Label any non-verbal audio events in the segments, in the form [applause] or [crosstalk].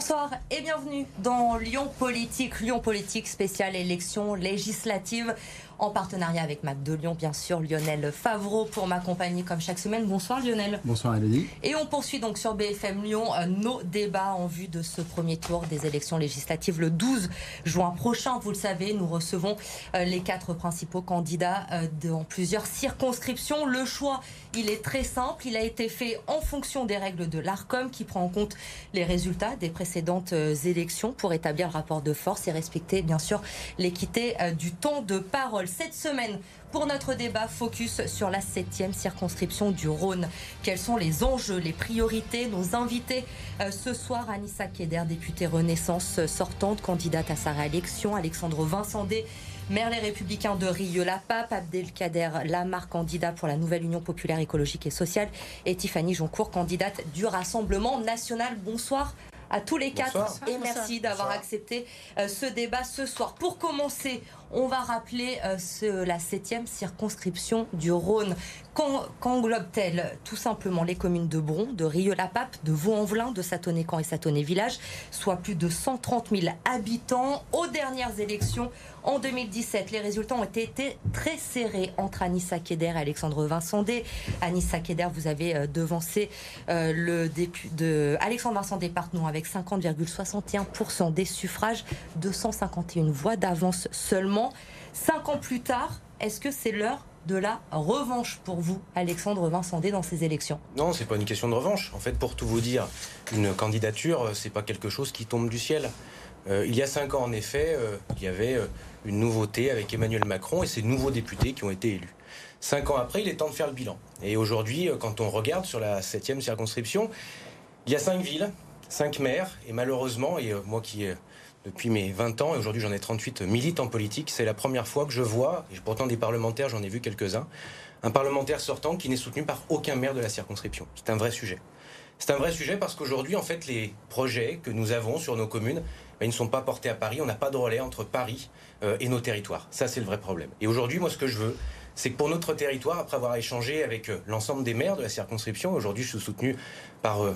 Bonsoir et bienvenue dans Lyon Politique. Lyon Politique spéciale élection législative en partenariat avec Mac de Lyon, bien sûr, Lionel Favreau pour m'accompagner comme chaque semaine. Bonsoir Lionel. Bonsoir Elodie. Et on poursuit donc sur BFM Lyon euh, nos débats en vue de ce premier tour des élections législatives le 12 juin prochain. Vous le savez, nous recevons euh, les quatre principaux candidats euh, dans plusieurs circonscriptions. Le choix, il est très simple. Il a été fait en fonction des règles de l'ARCOM qui prend en compte les résultats des précédentes élections pour établir le rapport de force et respecter bien sûr l'équité du temps de parole cette semaine pour notre débat focus sur la septième circonscription du Rhône. Quels sont les enjeux, les priorités? Nos invités euh, ce soir, Anissa Keder, députée Renaissance euh, sortante, candidate à sa réélection, Alexandre Vincendé, maire Les Républicains de Rieux-la-Pape, Abdelkader Lamar, candidat pour la nouvelle Union populaire écologique et sociale, et Tiffany Joncourt, candidate du Rassemblement national. Bonsoir à tous les quatre et merci d'avoir accepté euh, ce débat ce soir. Pour commencer, on va rappeler euh, la septième circonscription du Rhône. Qu'englobe-t-elle Tout simplement les communes de Bron, de Rieux-la-Pape, de Vaux-en-Velin, de Satonnet-Camp et Satonnet-Village, soit plus de 130 000 habitants. Aux dernières élections, en 2017, les résultats ont été très serrés entre Anissa Keder et Alexandre Vincendé. Anissa Keder, vous avez euh, devancé euh, le député de Alexandre Vincendé, pardon, avec 50,61% des suffrages, 251 voix d'avance seulement. Cinq ans plus tard, est-ce que c'est l'heure de la revanche pour vous, Alexandre Vincendé, dans ces élections? Non, c'est pas une question de revanche. En fait, pour tout vous dire, une candidature, c'est pas quelque chose qui tombe du ciel. Euh, il y a cinq ans, en effet, euh, il y avait euh, une nouveauté avec Emmanuel Macron et ses nouveaux députés qui ont été élus. Cinq ans après, il est temps de faire le bilan. Et aujourd'hui, quand on regarde sur la septième circonscription, il y a cinq villes, cinq maires, et malheureusement, et moi qui depuis mes 20 ans, et aujourd'hui j'en ai 38, milite en politique. C'est la première fois que je vois, et pourtant des parlementaires, j'en ai vu quelques-uns, un parlementaire sortant qui n'est soutenu par aucun maire de la circonscription. C'est un vrai sujet. C'est un vrai sujet parce qu'aujourd'hui, en fait, les projets que nous avons sur nos communes, ben, ils ne sont pas portés à Paris. On n'a pas de relais entre Paris euh, et nos territoires. Ça, c'est le vrai problème. Et aujourd'hui, moi, ce que je veux, c'est que pour notre territoire, après avoir échangé avec euh, l'ensemble des maires de la circonscription, aujourd'hui, je suis soutenu par euh,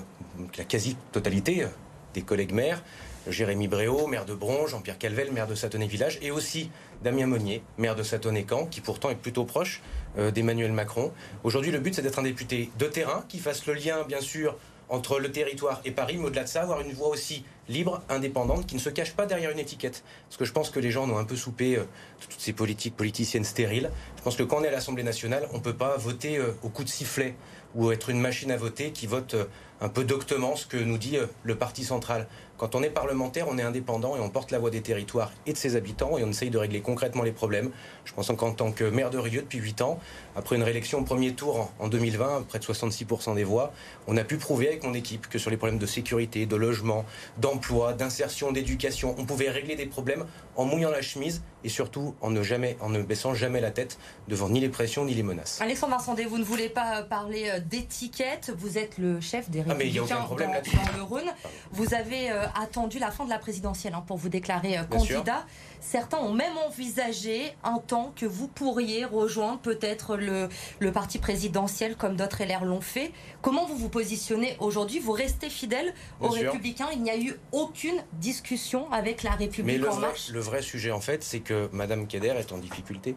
la quasi-totalité des collègues maires, Jérémy Bréau, maire de Bron, Jean-Pierre Calvel, maire de Satonnet-Village, et aussi Damien Monnier, maire de Satonnet-Camp, qui pourtant est plutôt proche euh, d'Emmanuel Macron. Aujourd'hui, le but, c'est d'être un député de terrain qui fasse le lien, bien sûr, entre le territoire et Paris, mais au-delà de ça, avoir une voix aussi libre, indépendante, qui ne se cache pas derrière une étiquette. Parce que je pense que les gens ont un peu soupé euh, toutes ces politiques politiciennes stériles. Je pense que quand on est à l'Assemblée nationale, on ne peut pas voter euh, au coup de sifflet ou être une machine à voter qui vote un peu doctement ce que nous dit le Parti central. Quand on est parlementaire, on est indépendant et on porte la voix des territoires et de ses habitants et on essaye de régler concrètement les problèmes. Je pense qu'en tant que maire de Rieux depuis 8 ans, après une réélection au premier tour en 2020, près de 66% des voix, on a pu prouver avec mon équipe que sur les problèmes de sécurité, de logement, d'emploi, d'insertion, d'éducation, on pouvait régler des problèmes en mouillant la chemise et surtout en ne, jamais, en ne baissant jamais la tête devant ni les pressions ni les menaces. Alexandre Vincendé, vous ne voulez pas parler euh, d'étiquette, vous êtes le chef des Républicains ah, mais il dans, dans, le Rhône. Vous avez euh, attendu la fin de la présidentielle hein, pour vous déclarer euh, candidat. Certains ont même envisagé un temps que vous pourriez rejoindre peut-être le, le parti présidentiel comme d'autres LR l'ont fait. Comment vous vous positionnez aujourd'hui? Vous restez fidèle aux Républicains? Il n'y a eu aucune discussion avec la République Mais en marche? Le vrai sujet, en fait, c'est que Madame Keder est en difficulté.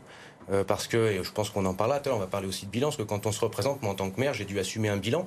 Euh, parce que, et je pense qu'on en parlera tout à l'heure, on va parler aussi de bilan, parce que quand on se représente, moi en tant que maire, j'ai dû assumer un bilan.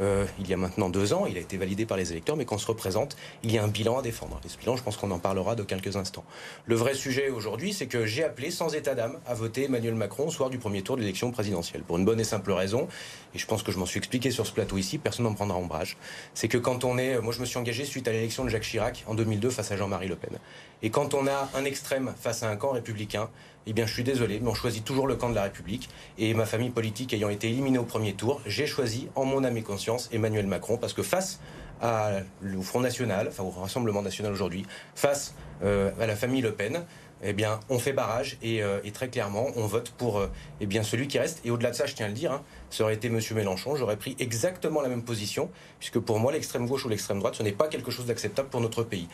Euh, il y a maintenant deux ans, il a été validé par les électeurs, mais quand on se représente, il y a un bilan à défendre. Et ce bilan, je pense qu'on en parlera de quelques instants. Le vrai sujet aujourd'hui, c'est que j'ai appelé sans état d'âme à voter Emmanuel Macron au soir du premier tour de l'élection présidentielle. Pour une bonne et simple raison, et je pense que je m'en suis expliqué sur ce plateau ici, personne n'en prendra ombrage. C'est que quand on est, moi je me suis engagé suite à l'élection de Jacques Chirac en 2002 face à Jean-Marie Le Pen. Et quand on a un extrême face à un camp républicain, eh bien, je suis désolé, mais on choisit toujours le camp de la République. Et ma famille politique ayant été éliminée au premier tour, j'ai choisi, en mon âme et conscience, Emmanuel Macron, parce que face au Front National, enfin au Rassemblement National aujourd'hui, face euh, à la famille Le Pen, eh bien, on fait barrage et, euh, très clairement, on vote pour euh, eh bien, celui qui reste. Et au-delà de ça, je tiens à le dire, hein, ça aurait été M. Mélenchon, j'aurais pris exactement la même position, puisque pour moi, l'extrême gauche ou l'extrême droite, ce n'est pas quelque chose d'acceptable pour notre pays.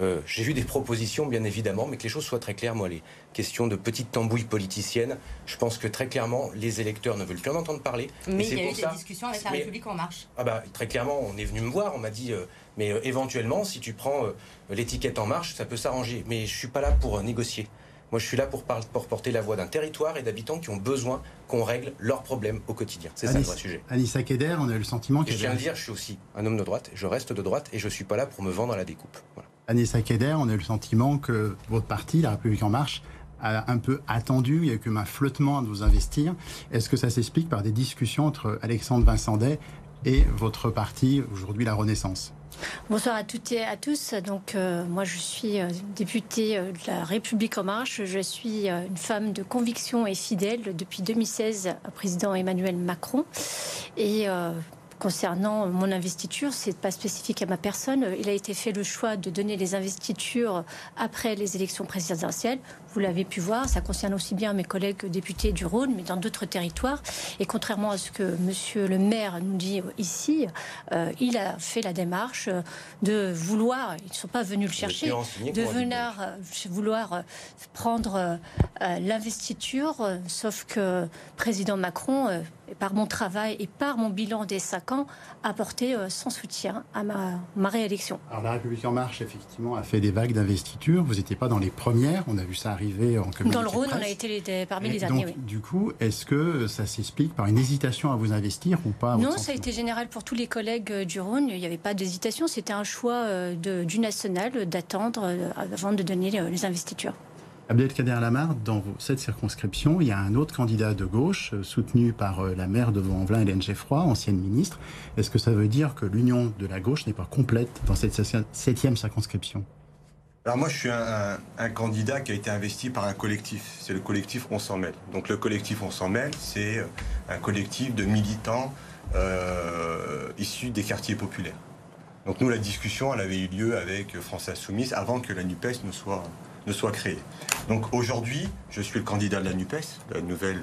Euh, j'ai vu des propositions, bien évidemment, mais que les choses soient très claires. Moi, les questions de petites tambouilles politiciennes, je pense que très clairement, les électeurs ne veulent plus en entendre parler. Mais il y a eu des discussions avec la République En Marche. Ah bah, très clairement, on est venu me voir, on m'a dit, euh, mais euh, éventuellement, si tu prends l'étiquette En Marche, ça peut s'arranger. Mais je suis pas là pour négocier. Moi, je suis là pour, porter la voix d'un territoire et d'habitants qui ont besoin qu'on règle leurs problèmes au quotidien. C'est ça le vrai sujet. Anissa Keder, on a le sentiment que. Je viens de dire, je suis aussi un homme de droite, je reste de droite et je ne suis pas là pour me vendre à la découpe. Anissa Keder, on a le sentiment que votre parti, La République En Marche, a un peu attendu, il y a eu comme un flottement de vous investir. Est-ce que ça s'explique par des discussions entre Alexandre Vincendet et votre parti, aujourd'hui la Renaissance? Bonsoir à toutes et à tous. Donc, euh, moi, je suis euh, députée euh, de la République en marche. Je suis une femme de conviction et fidèle depuis 2016 au président Emmanuel Macron. Et Concernant mon investiture, c'est pas spécifique à ma personne. Il a été fait le choix de donner les investitures après les élections présidentielles. Vous l'avez pu voir, ça concerne aussi bien mes collègues députés du Rhône, mais dans d'autres territoires. Et contrairement à ce que Monsieur le maire nous dit ici, euh, il a fait la démarche de vouloir, ils ne sont pas venus le chercher, de venir euh, vouloir euh, prendre l'investiture, sauf que président Macron par mon travail et par mon bilan des cinq ans, apporter euh, son soutien à ma, ma, réélection. Alors la République en marche, effectivement, a fait des vagues d'investiture. Vous n'étiez pas dans les premières. On a vu ça arriver en communauté Dans le Rhône, on a été parmi les derniers. Donc, Du coup, est-ce que ça s'explique par une hésitation à vous investir ou pas Non, ça a été général pour tous les collègues euh, du Rhône. Il n'y avait pas d'hésitation. C'était un choix euh, de, du national d'attendre avant de donner les investitures. Abdelkader Lamar, dans cette circonscription, il y a un autre candidat de gauche, euh, soutenu par euh, la maire de Vaux-en-Velin, Hélène Geffroy, ancienne ministre. Est-ce que ça veut dire que l'union de la gauche n'est pas complète dans cette septième circonscription? Alors moi, je suis un, candidat qui a été investi par un collectif. C'est le collectif On s'en mêle. Donc le collectif On s'en mêle, c'est euh, un collectif de militants issus des quartiers populaires. Donc nous, la discussion, elle avait eu lieu avec France Insoumise avant que la NUPES ne soit, ne soit créée. Donc aujourd'hui, je suis le candidat de la NUPES, la nouvelle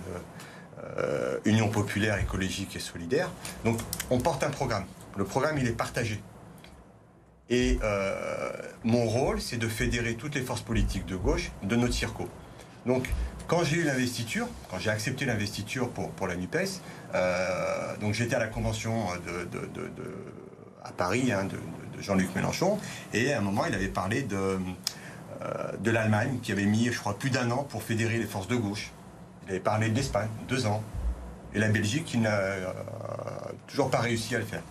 euh, Union populaire écologique et solidaire. Donc on porte un programme. Le programme, il est partagé. Et euh, mon rôle, c'est de fédérer toutes les forces politiques de gauche de notre circo. Donc, quand j'ai eu l'investiture, quand j'ai accepté l'investiture pour, la NUPES, euh, donc j'étais à la convention à Paris hein, de, Jean-Luc Mélenchon, et à un moment, il avait parlé de, euh, de l'Allemagne, qui avait mis, je crois, plus d'un an pour fédérer les forces de gauche. Il avait parlé de l'Espagne, deux ans. Et la Belgique, qui n'a euh, toujours pas réussi à le faire.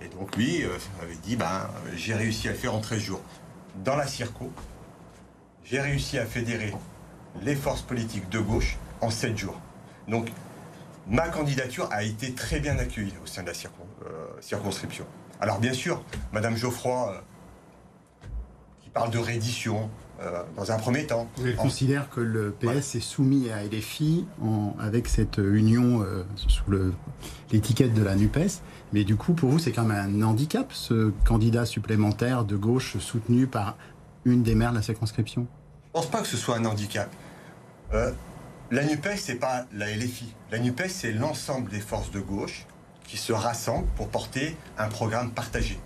Et donc lui euh, avait dit, ben, j'ai réussi à le faire en 13 jours. Dans la Circo, j'ai réussi à fédérer les forces politiques de gauche en 7 jours. Donc ma candidature a été très bien accueillie au sein de la circonscription. Alors bien sûr, Madame Geoffroy, qui parle de reddition, euh, dans un premier temps. Vous considère que le PS est soumis à LFI avec cette union euh, sous l'étiquette de la NUPES, mais du coup, pour vous, c'est quand même un handicap, ce candidat supplémentaire de gauche soutenu par une des maires de la circonscription? Je ne pense pas que ce soit un handicap. Euh, la NUPES, c'est pas la LFI. La NUPES, c'est l'ensemble des forces de gauche qui se rassemblent pour porter un programme partagé.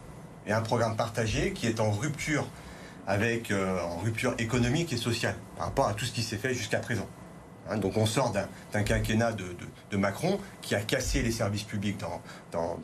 Et un programme partagé qui est en rupture avec euh, en rupture économique et sociale par rapport à tout ce qui s'est fait jusqu'à présent. Hein, donc on sort d'un quinquennat de, Macron qui a cassé les services publics dans,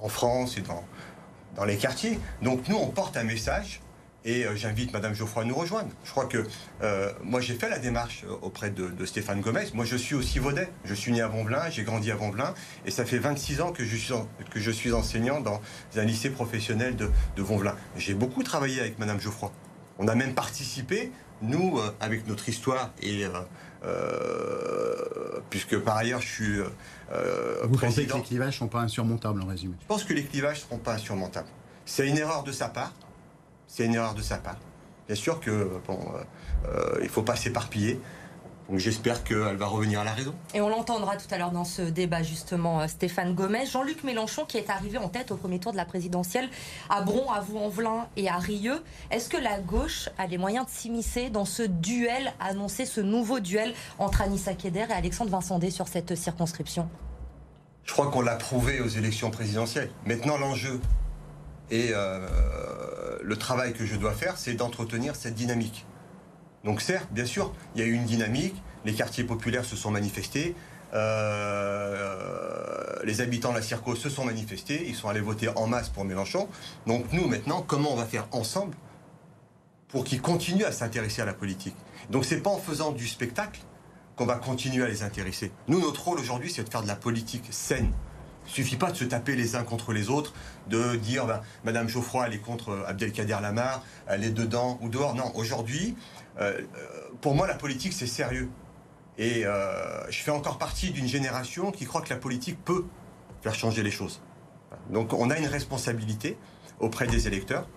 en France et dans les quartiers. Donc nous, on porte un message et euh, j'invite Madame Geoffroy à nous rejoindre. Je crois que euh, moi j'ai fait la démarche euh, auprès de, Stéphane Gomez. Moi je suis aussi vaudet. Je suis né à Vonvelin, j'ai grandi à Vonvelin et ça fait 26 ans que je suis, que je suis enseignant dans un lycée professionnel de, de Vonvelin. J'ai beaucoup travaillé avec Madame Geoffroy. On a même participé, nous, avec notre histoire et puisque par ailleurs je suis Vous pensez que les clivages sont pas insurmontables en résumé? Je pense que les clivages ne seront pas insurmontables. C'est une erreur de sa part c'est une erreur de sa part. Bien sûr que bon, euh, il faut pas s'éparpiller. Donc j'espère qu'elle va revenir à la raison. Et on l'entendra tout à l'heure dans ce débat justement, euh, Stéphane Gomez. Jean-Luc Mélenchon qui est arrivé en tête au premier tour de la présidentielle à Bron, à Vaux-en-Velin et à Rieux. Est-ce que la gauche a les moyens de s'immiscer dans ce duel, annoncer ce nouveau duel entre Anissa Keder et Alexandre Vincendé sur cette circonscription? Je crois qu'on l'a prouvé aux élections présidentielles. Maintenant l'enjeu, Et euh, le travail que je dois faire, c'est d'entretenir cette dynamique. Donc certes, bien sûr, il y a eu une dynamique, les quartiers populaires se sont manifestés, euh, les habitants de la Circo se sont manifestés, ils sont allés voter en masse pour Mélenchon. Donc nous, maintenant, comment on va faire ensemble pour qu'ils continuent à s'intéresser à la politique? Donc c'est pas en faisant du spectacle qu'on va continuer à les intéresser. Nous, notre rôle aujourd'hui, c'est de faire de la politique saine. Il suffit pas de se taper les uns contre les autres, de dire ben, Madame Geoffroy, elle est contre Abdelkader Lamar, elle est dedans ou dehors. Non, aujourd'hui, euh, pour moi, la politique, c'est sérieux. Et euh, je fais encore partie d'une génération qui croit que la politique peut faire changer les choses. Donc on a une responsabilité auprès des électeurs.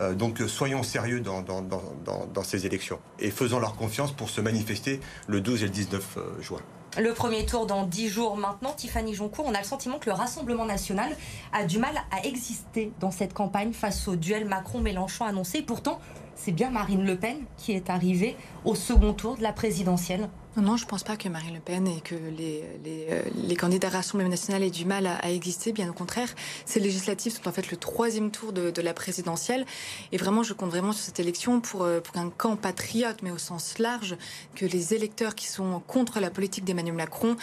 Euh, donc soyons sérieux dans, ces élections et faisons leur confiance pour se manifester le 12 et le 19 juin. Le premier tour dans dix jours maintenant, Tiffany Joncourt, on a le sentiment que le Rassemblement national a du mal à exister dans cette campagne face au duel Macron-Mélenchon annoncé. Pourtant, c'est bien Marine Le Pen qui est arrivée au second tour de la présidentielle. Non, je ne pense pas que Marine Le Pen et que les, les, euh, les candidats Rassemblement national aient du mal à, exister. Bien au contraire, ces législatives sont en fait le troisième tour de, la présidentielle. Et vraiment, je compte vraiment sur cette élection pour, euh, pour un camp patriote, mais au sens large, que les électeurs qui sont contre la politique d'Emmanuel Macron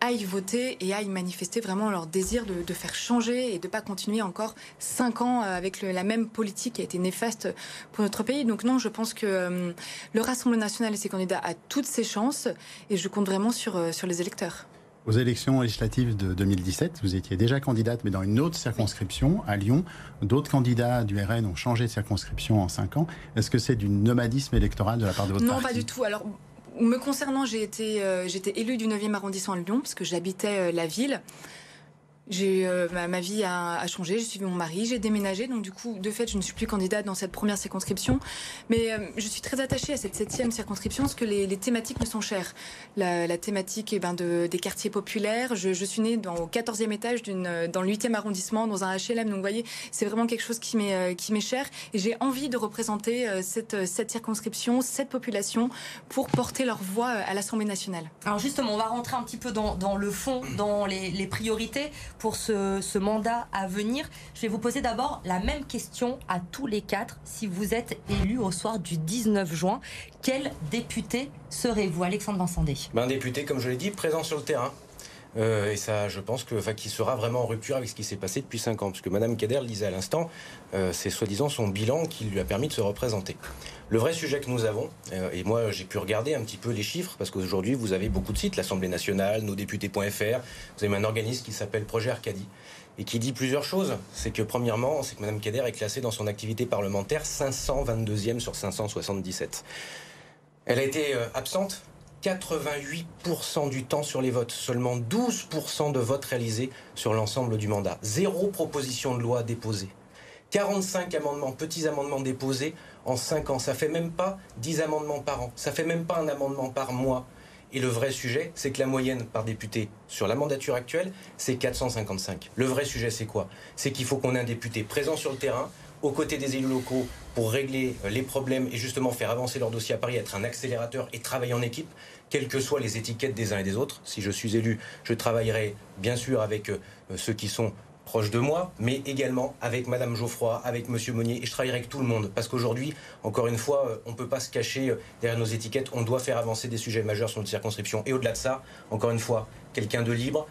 aillent voter et aillent manifester vraiment leur désir de, faire changer et de ne pas continuer encore cinq ans euh, avec la même politique qui a été néfaste pour notre pays. Donc non, je pense que euh, le Rassemblement national et ses candidats a toutes ses chances et je compte vraiment sur, euh, sur les électeurs. Aux élections législatives de 2017, vous étiez déjà candidate, mais dans une autre circonscription, à Lyon. D'autres candidats du RN ont changé de circonscription en cinq ans. Est-ce que c'est du nomadisme électoral de la part de votre parti? Non, pas du tout. Alors, me concernant, j'ai été, euh, j'étais élue du 9e arrondissement de Lyon parce que j'habitais euh, la ville. J'ai euh, ma, vie a, changé, j'ai suivi mon mari, j'ai déménagé, donc du coup, de fait, je ne suis plus candidate dans cette première circonscription. Mais euh, je suis très attachée à cette septième circonscription parce que les, thématiques me sont chères. La, thématique eh ben, de, des quartiers populaires. Je, suis née dans, au 14e étage d'une, dans le 8e arrondissement, dans un HLM. Donc vous voyez, c'est vraiment quelque chose qui m'est, euh, qui m'est cher. Et j'ai envie de représenter cette, cette circonscription, cette population, pour porter leur voix à l'Assemblée nationale. Alors justement, on va rentrer un petit peu dans, le fond, dans les priorités pour ce, mandat à venir. Je vais vous poser d'abord la même question à tous les quatre. Si vous êtes élu au soir du 19 juin, quel député serez-vous, Alexandre Vincendé ben, Un député, comme je l'ai dit, présent sur le terrain. Euh, et ça, je pense que, enfin, qu'il sera vraiment en rupture avec ce qui s'est passé depuis 5 ans. Parce que Mme Kader le disait à l'instant, euh, c'est soi-disant son bilan qui lui a permis de se représenter. Le vrai sujet que nous avons, euh, et moi j'ai pu regarder un petit peu les chiffres, parce qu'aujourd'hui vous avez beaucoup de sites, l'Assemblée nationale, nosdéputés.fr, vous avez un organisme qui s'appelle Projet Arcadie, et qui dit plusieurs choses. C'est que premièrement, c'est que Mme Kader est classée dans son activité parlementaire 522e sur 577. Elle a été euh, absente 88% du temps sur les votes, seulement 12% de votes réalisés sur l'ensemble du mandat. Zéro proposition de loi déposée. 45 amendements, petits amendements déposés en 5 ans. Ça fait même pas 10 amendements par an. Ça fait même pas un amendement par mois. Et le vrai sujet, c'est que la moyenne par député sur la mandature actuelle, c'est 455. Le vrai sujet, c'est quoi? C'est qu'il faut qu'on ait un député présent sur le terrain, aux côtés des élus locaux, pour régler euh, les problèmes et justement faire avancer leur dossier à Paris, être un accélérateur et travailler en équipe, quelles que soient les étiquettes des uns et des autres. Si je suis élu, je travaillerai bien sûr avec euh, ceux qui sont proche de moi, mais également avec Madame Geoffroy, avec Monsieur Monnier, et je travaillerai avec tout le monde, parce qu'aujourd'hui, encore une fois, euh, on ne peut pas se cacher euh, derrière nos étiquettes, on doit faire avancer des sujets majeurs sur notre circonscription, et au-delà de ça, encore une fois, quelqu'un de libre,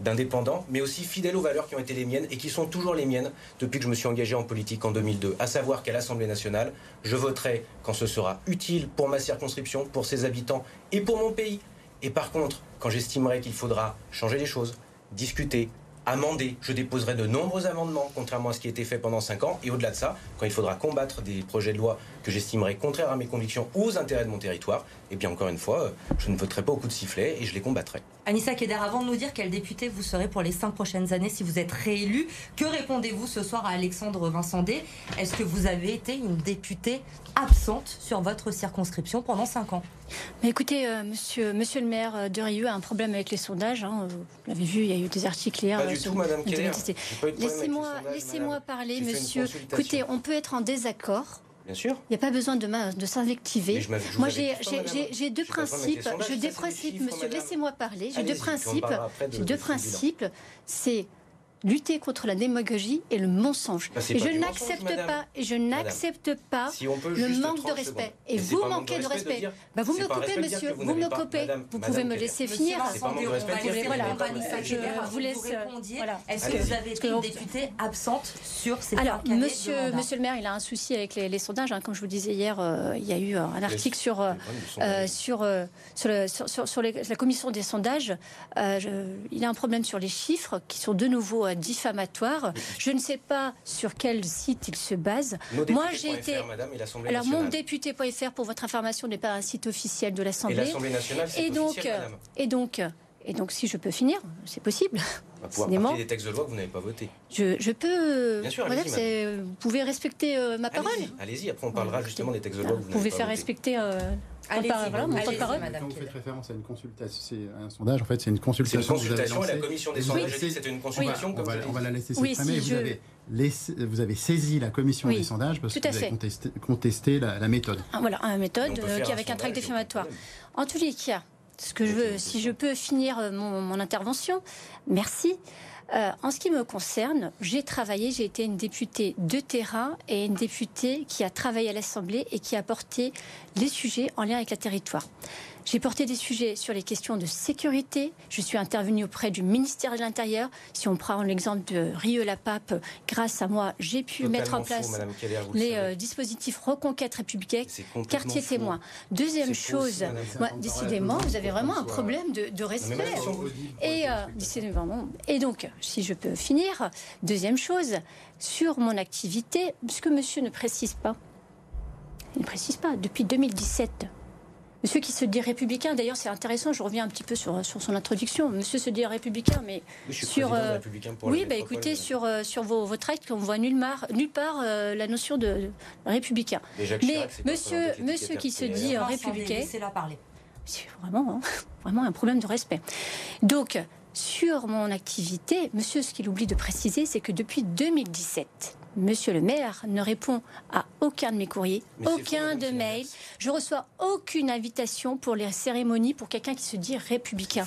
d'indépendant, mais aussi fidèle aux valeurs qui ont été les miennes et qui sont toujours les miennes depuis que je me suis engagé en politique en 2002, à savoir qu'à l'Assemblée nationale, je voterai quand ce sera utile pour ma circonscription, pour ses habitants et pour mon pays. Et par contre, quand j'estimerai qu'il faudra changer les choses, discuter, amender. Je déposerai de nombreux amendements, contrairement à ce qui a été fait pendant 5 ans. Et au-delà de ça, quand il faudra combattre des projets de loi que j'estimerai contraires à mes convictions ou aux intérêts de mon territoire, eh bien encore une fois, je ne voterai pas au coup de sifflet et je les combattrai. Anissa Keder, avant de nous dire quel député vous serez pour les 5 prochaines années si vous êtes réélu, que répondez-vous ce soir à Alexandre Vincendé? Est-ce que vous avez été une députée absente sur votre circonscription pendant 5 ans? Mais écoutez, euh, monsieur, monsieur le maire de Rieux a un problème avec les sondages. Hein. Vous l'avez vu, il y a eu des articles hier. Pas du tout, Madame Laissez-moi laissez parler, monsieur. Écoutez, on peut être en désaccord. Bien sûr. Il n'y a pas besoin de, de s'invectiver. Moi, j'ai deux principes. J'ai deux principes, monsieur. Laissez-moi parler. J'ai deux principes. J'ai deux principes. C'est lutter contre la démagogie et le mensonge. Bah, et je n'accepte mensonge, pas, et je n'accepte pas Si on peut le manque de 30 respect. secondes. Et c'est vous manquez de de respect. dire- Bah, vous me coupez, monsieur. Vous, vous me coupez. Madame- vous Madame pouvez me laisser finir. Je vous laisse. Est-ce que vous avez été une députée absente sur ces Alors, monsieur, le maire, il a un souci avec les, sondages. hein. Comme je vous disais hier, euh, il y a eu euh, un article sur, euh, sur, la commission des sondages. Il a un problème sur les chiffres qui sont de nouveau euh, diffamatoires. Je ne sais pas sur quel site il se base. Moi, j'ai été. FR, Madame, et l'Assemblée Alors, mon nationale. député.fr, pour votre information, n'est pas un site officiel de Et l'Assemblée. l'Assemblée nationale, c'est donc, officiel, Madame. et donc, et donc, si je peux finir, c'est possible. On va pouvoir des textes de loi que vous n'avez pas votés. Je, je peux. Bien sûr, Madame, vous pouvez respecter euh, ma parole. Allez-y, après on parlera Bon, justement des textes de Vous loi que vous n'avez pouvez pas faire votés. respecter. euh, Allez-y, Voilà, mon temps de allez-y, parole. Quand vous faites référence à une consultation, c'est un sondage, en fait, c'est une C'est une consultation. que vous avez consultation et la commission des sondages avez a dit que laissé- c'était une consultation. On comme va, vous l'avez on va la laisser Oui, s'exprimer. si vous, je- avez laissé- vous avez saisi la commission Oui, des sondages parce tout que vous avez fait. contesté, contesté la, la méthode. Ah, Voilà, une Mais méthode on euh, qui avec un tract aucun problème. En tous les cas, ce que je veux, si je peux finir euh, mon, mon intervention, merci. Euh, en ce qui me concerne, j'ai travaillé, j'ai été une députée de terrain et une députée qui a travaillé à l'Assemblée et qui a porté les sujets en lien avec le territoire. J'ai porté des sujets sur les questions de sécurité. Je suis intervenue auprès du ministère de l'Intérieur. Si on prend l'exemple de Rieux-la-Pape, grâce à moi, j'ai pu mettre en place faux, Madame Keller, vous le les euh, dispositifs Reconquête républicaine, quartier faux. témoin. Deuxième faux chose, moi, décidément, vous avez vraiment un problème de, de respect. Et, euh, décidément. et donc, si je peux finir, deuxième chose, sur mon activité, ce que monsieur ne précise pas, il ne précise pas, depuis 2017, monsieur qui se dit républicain, d'ailleurs c'est intéressant, je reviens un petit peu sur, sur son introduction, monsieur se dit républicain, mais Oui, je suis sur, euh, pour oui, bah écoutez, madame. sur, euh, sur vos, vos tracts, on voit nulle part, nulle part euh, la notion de, républicain. Mais c'est monsieur- monsieur qui se dit, euh, républicain. Laissez-la parler. C'est vraiment, hein, [laughs] vraiment un problème de respect. Donc, sur mon activité, monsieur, ce qu'il oublie de préciser, c'est que depuis 2017, monsieur le maire ne répond à aucun de mes courriers, Mais aucun de mails. Je reçois aucune invitation pour les cérémonies pour quelqu'un qui se dit républicain.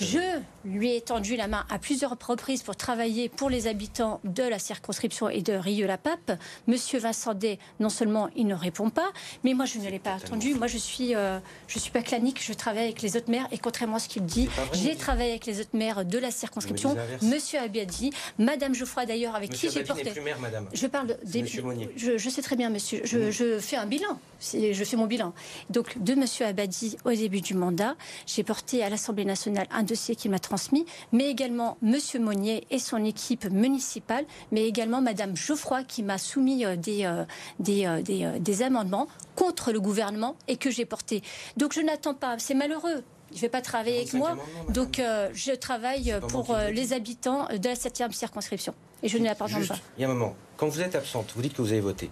Je. Lui ai tendu la main à plusieurs reprises pour travailler pour les habitants de la circonscription et de Rieux-la-Pape. Monsieur Vincent Day, non seulement il ne répond pas, mais moi je ne l'ai pas attendu. Moi je suis, euh, je suis pas clanique, je travaille avec les autres maires et contrairement à ce qu'il dit, j'ai travaillé avec les autres maires de la circonscription. Monsieur Abiadi, Madame Geoffroy d'ailleurs, avec Monsieur qui j'ai porté. plus maire, madame. Je parle des. Monsieur Monnier. Je, je sais très bien, monsieur. Je, Mm. je fais un bilan. Je fais mon bilan. Donc, de monsieur Abadi au début du mandat, j'ai porté à l'Assemblée nationale un dossier qu'il m'a transmis, mais également monsieur Monnier et son équipe municipale, mais également madame Geoffroy qui m'a soumis euh, des, euh, des, euh, des, des amendements contre le gouvernement et que j'ai porté. Donc, je n'attends pas. C'est malheureux. Il ne fait pas travailler avec 45 moi. Donc, euh, je travaille pour euh, les habitants de la 7e circonscription. Et je ne l'appartiens Juste, pas. Il y a un moment, quand vous êtes absente, vous dites que vous avez voté.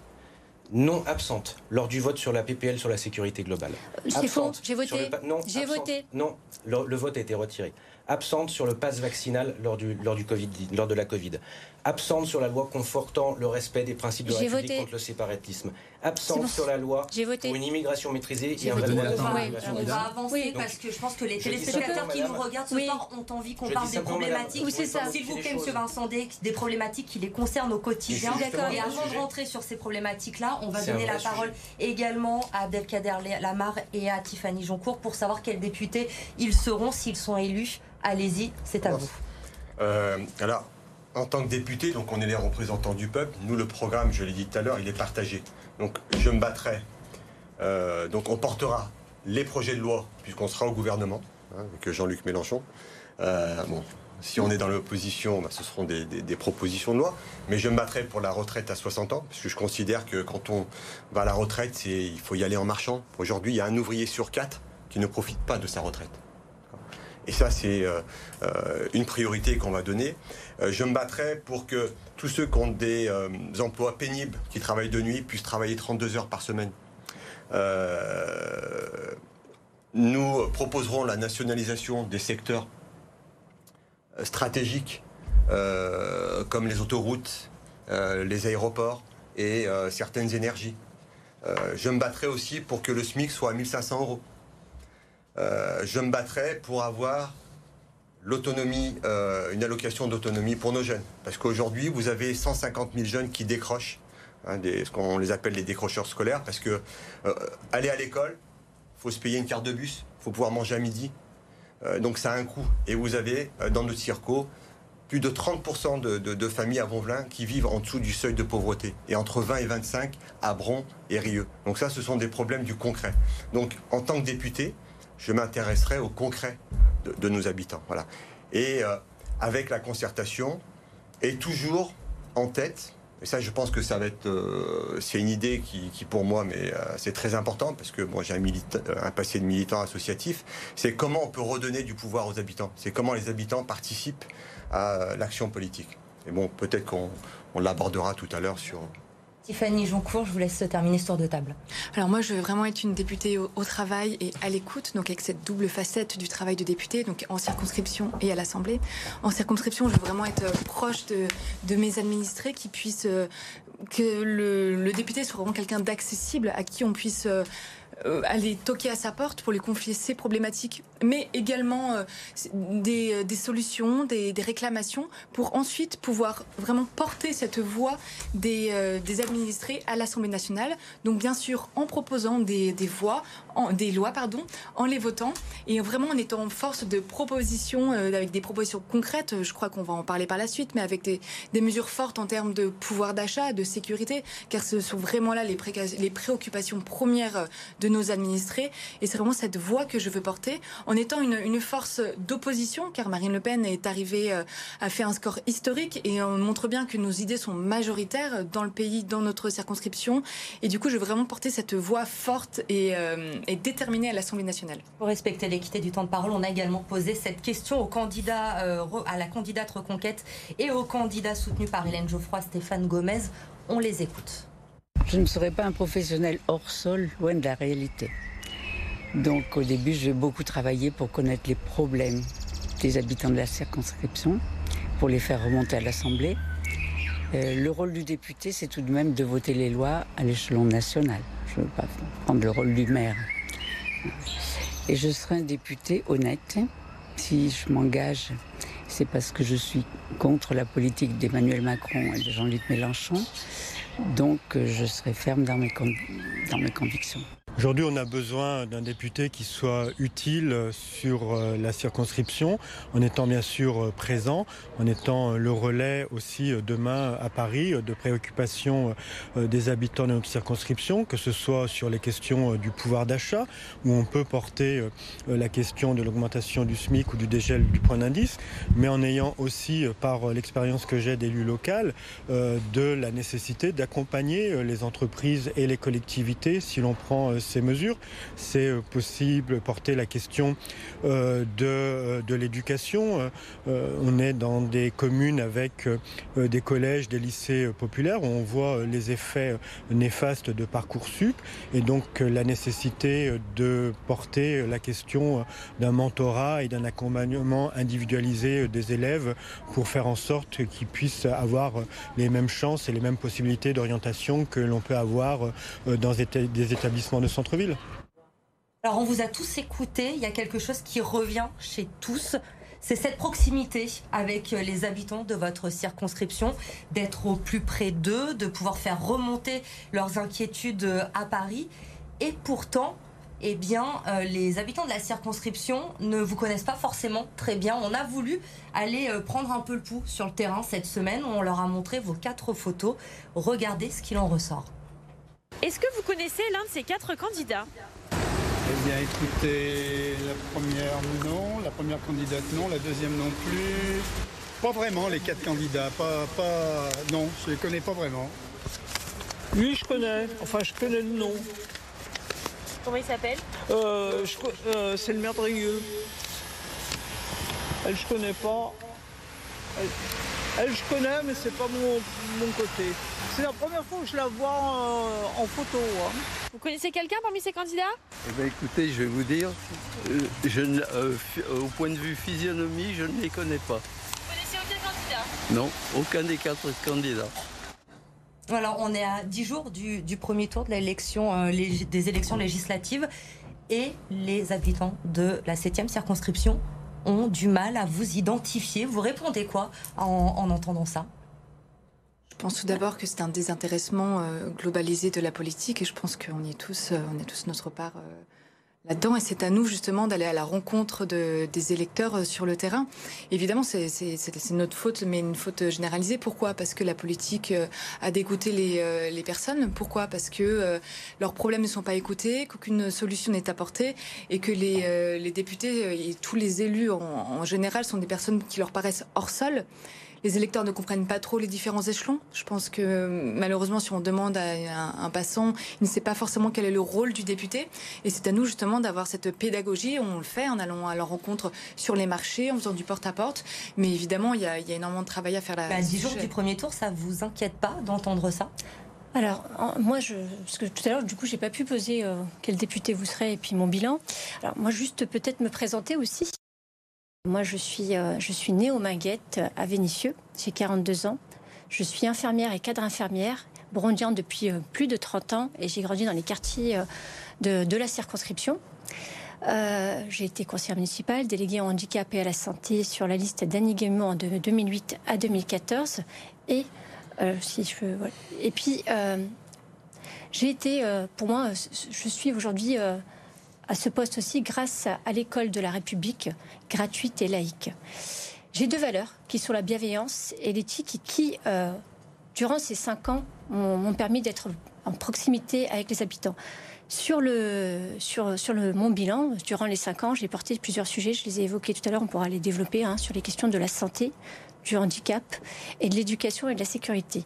Non absente lors du vote sur la PPL sur la sécurité globale. C'est faux, j'ai voté. le Non, J'ai voté. Non, le, le vote a été retiré. Absente sur le pass vaccinal lors, lors de la Covid. Absente sur la loi confortant le respect des principes de la République voté. contre le séparatisme. Absente bon. sur la loi pour une immigration maîtrisée et un vrai droit oui, On va avancer Oui. parce que je pense que les téléspectateurs qui nous regardent ce Oui. soir ont envie qu'on parle des problématiques. Oui, c'est ça. S'il vous plaît, Vincent des problématiques qui les concernent au quotidien. Et avant de rentrer sur ces problématiques-là, on va donner la parole également à Abdelkader Lamar et à Tiffany Joncourt pour savoir quels députés ils seront s'ils sont élus. Allez-y, c'est à vous. Euh, alors, en tant que député, donc on est les représentants du peuple. Nous, le programme, je l'ai dit tout à l'heure, il est partagé. Donc, je me battrai. Euh, donc, on portera les projets de loi, puisqu'on sera au gouvernement, hein, avec Jean-Luc Mélenchon. Euh, bon, si on est dans l'opposition, bah, ce seront des, propositions de loi. Mais je me battrai pour la retraite à 60 ans, parce que je considère que quand on va à la retraite, il faut y aller en marchant. Aujourd'hui, il y a un ouvrier sur quatre qui ne profite pas de sa retraite. Et ça, c'est euh, une priorité qu'on va donner. Euh, je me battrai pour que tous ceux qui ont des euh, emplois pénibles, qui travaillent de nuit, puissent travailler 32 heures par semaine. Euh, nous proposerons la nationalisation des secteurs stratégiques comme les autoroutes, les aéroports et certaines énergies. Je me battrai aussi pour que le SMIC soit à 1500 euros. Je me battrai pour avoir l'autonomie, euh, une allocation d'autonomie pour nos jeunes. Parce qu'aujourd'hui, vous avez 150 000 jeunes qui décrochent, hein, ce qu'on les appelle les décrocheurs scolaires, parce que euh, aller à l'école, faut se payer une carte de bus, faut pouvoir manger à midi. Euh, donc ça a un coût. Et vous avez dans notre circo plus de 30% de, familles à Vonvelin qui vivent en dessous du seuil de pauvreté, et entre 20 et 25 à Bron et Rieux. Donc ça, ce sont des problèmes du concret. Donc en tant que député, je m'intéresserai au concret de, nos habitants. Voilà. Et euh, avec la concertation, et toujours en tête, et ça je pense que ça va être, euh, c'est une idée qui, pour moi, mais euh, c'est très important, parce que moi j'ai un, un passé de militant associatif, c'est comment on peut redonner du pouvoir aux habitants, c'est comment les habitants participent à l'action politique. Et bon, peut-être qu'on l'abordera tout à l'heure sur, Tiffany Joncourt, je vous laisse terminer ce tour de table. Alors moi, je veux vraiment être une députée au, travail et à l'écoute, donc avec cette double facette du travail de député, donc en circonscription et à l'Assemblée. En circonscription, je veux vraiment être proche de, mes administrés qui puissent... Euh, que le, le, député soit vraiment quelqu'un d'accessible, à qui on puisse... Euh, euh, aller toquer à sa porte pour lui confier ses problématiques, mais également euh, des, euh, des, solutions, des, des, réclamations, pour ensuite pouvoir vraiment porter cette voix des, des administrés à l'Assemblée nationale. Donc bien sûr en proposant des, voix, en, des lois, pardon, en les votant, et vraiment en étant force de propositions, avec des propositions concrètes, je crois qu'on va en parler par la suite, mais avec des, mesures fortes en termes de pouvoir d'achat, de sécurité, car ce sont vraiment là les, les préoccupations premières de nos administrés. Et c'est vraiment cette voix que je veux porter en étant une, force d'opposition, car Marine Le Pen est arrivée, euh, faire un score historique et on montre bien que nos idées sont majoritaires dans le pays, dans notre circonscription. Et du coup, je veux vraiment porter cette voix forte et, euh, déterminée à l'Assemblée nationale. Pour respecter l'équité du temps de parole, on a également posé cette question au candidat, euh, à la candidate Reconquête et au candidat soutenu par Hélène Geoffroy, Stéphane Gomez. On les écoute. Je ne serai pas un professionnel hors sol, loin de la réalité. Donc au début, j'ai beaucoup travaillé pour connaître les problèmes des habitants de la circonscription, pour les faire remonter à l'Assemblée. Euh, le rôle du député, c'est tout de même de voter les lois à l'échelon national. Je ne veux pas prendre le rôle du maire. Et je serai un député honnête. Si je m'engage, c'est parce que je suis contre la politique d'Emmanuel Macron et de Jean-Luc Mélenchon. Donc euh, je serai ferme dans mes, dans mes convictions. Aujourd'hui, on a besoin d'un député qui soit utile sur euh, la circonscription, en étant bien sûr euh, présent, en étant le relais aussi demain à Paris de préoccupations des habitants de notre circonscription, que ce soit sur les questions du pouvoir d'achat, où on peut porter la question de l'augmentation du SMIC ou du dégel du point d'indice, mais en ayant aussi, par l'expérience que j'ai d'élu local, de la nécessité d'accompagner euh, les entreprises et les collectivités si l'on prend euh, ces mesures. C'est euh, possible porter la question de, de l'éducation. On est dans des communes avec des collèges, des lycées populaires où on voit les effets néfastes de Parcoursup et donc la nécessité de porter la question d'un mentorat et d'un accompagnement individualisé des élèves pour faire en sorte qu'ils puissent avoir les mêmes chances et les mêmes possibilités d'orientation que l'on peut avoir euh, dans des établissements de centre-ville. Alors on vous a tous écoutés, il y a quelque chose qui revient chez tous. C'est cette proximité avec euh, les habitants de votre circonscription, d'être au plus près d'eux, de pouvoir faire remonter leurs inquiétudes euh, à Paris. Et pourtant, eh bien, euh, les habitants de la circonscription ne vous connaissent pas forcément très bien. On a voulu aller prendre un peu le pouls sur le terrain cette semaine. On leur a montré vos quatre photos. Regardez ce qu'il en ressort. Est-ce que vous connaissez l'un de ces quatre candidats Eh bien, écoutez, la première non, la première candidate non, la deuxième non plus. Pas vraiment les quatre candidats, pas, pas, non, je les connais pas vraiment. Oui, je connais, enfin je connais le nom. Comment il s'appelle euh, euh, C'est le maire de Rieux. Elle, je connais pas. Elle, je connais, mais c'est pas mon, mon côté. C'est la première fois que je la vois en, photo. Hein. Vous connaissez quelqu'un parmi ces candidats? Eh bien, écoutez, je vais vous dire, euh, je au point de vue physionomie, je ne les connais pas. Vous connaissez aucun candidat? Non, aucun des quatre candidats. Alors, on est à 10 jours du, premier tour de l'élection, euh, des élections législatives et les habitants de la 7e circonscription ont du mal à vous identifier. Vous répondez quoi en, en entendant ça? Pense tout d'abord que c'est un désintéressement euh, globalisé de la politique et je pense qu'on y est tous, euh, on est tous notre part euh, là-dedans et c'est à nous justement d'aller à la rencontre de, des électeurs sur le terrain. Évidemment, c'est notre faute, mais une faute généralisée. Pourquoi? Parce que la politique a dégoûté les, personnes. Pourquoi? Parce que leurs problèmes ne sont pas écoutés, qu'aucune solution n'est apportée et que les, députés et tous les élus en général sont des personnes qui leur paraissent hors sol. Les électeurs ne comprennent pas trop les différents échelons. Je pense que malheureusement, si on demande à un, un passant, il ne sait pas forcément quel est le rôle du député. Et c'est à nous justement d'avoir cette pédagogie. On le fait en allant à leur rencontre sur les marchés, en faisant du porte-à-porte. Mais évidemment, il y, a, il y a énormément de travail à faire là. bah, 10 jours du premier tour, ça vous inquiète pas d'entendre ça? Alors, en- moi, je, parce que tout à l'heure, du coup, j'ai pas pu poser euh, quel député vous serez et puis mon bilan. Alors, moi, juste peut-être me présenter aussi. Moi, je suis, euh, je suis née aux Minguettes à Vénissieux. J'ai 42 ans. Je suis infirmière et cadre infirmière, brondienne depuis euh, plus de 30 ans et j'ai grandi dans les quartiers euh, de, la circonscription. J'ai été conseillère municipale, déléguée au handicap et à la santé sur la liste d'Annie Guémon de 2008 à 2014. Et, si je et puis, j'ai été, pour moi, je suis aujourd'hui à ce poste aussi grâce à, l'école de la République, gratuite et laïque. J'ai deux valeurs qui sont la bienveillance et l'éthique qui, euh, durant ces cinq ans, m'ont permis d'être en proximité avec les habitants. Sur le, sur, sur le, mon bilan, durant les cinq ans, j'ai porté plusieurs sujets, je les ai évoqués tout à l'heure, on pourra les développer, hein, sur les questions de la santé, du handicap et de l'éducation et de la sécurité.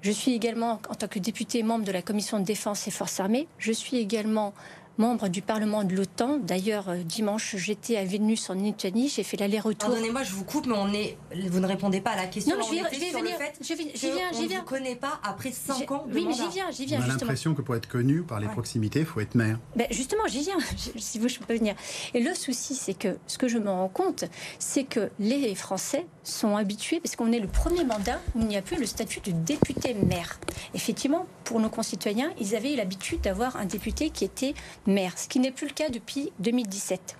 Je suis également, en tant que député, membre de la commission de défense et forces armées. Je suis également membre du Parlement de l'OTAN. D'ailleurs, euh, dimanche, j'étais à Vilnius en Lituanie. J'ai fait l'aller-retour. Pardonnez-moi, je vous coupe, mais on est, vous ne répondez pas à la question. Non, mais je On vais- je vais venir. Je vais- j'y viens, on j'y ne viens. vous connaît pas après 5 J'ai- ans de oui, mais j'y viens, j'y On viens a justement. l'impression que pour être connu par les proximités, il faut être maire. Ben, justement, j'y viens, [laughs] si vous je peux venir. Et le souci, c'est que ce que je me rends compte, c'est que les Français sont habitués, parce qu'on est le premier mandat où il n'y a plus le statut de député maire. Effectivement, pour nos concitoyens, ils avaient l'habitude d'avoir un député qui était maire, ce qui n'est plus le cas depuis 2017.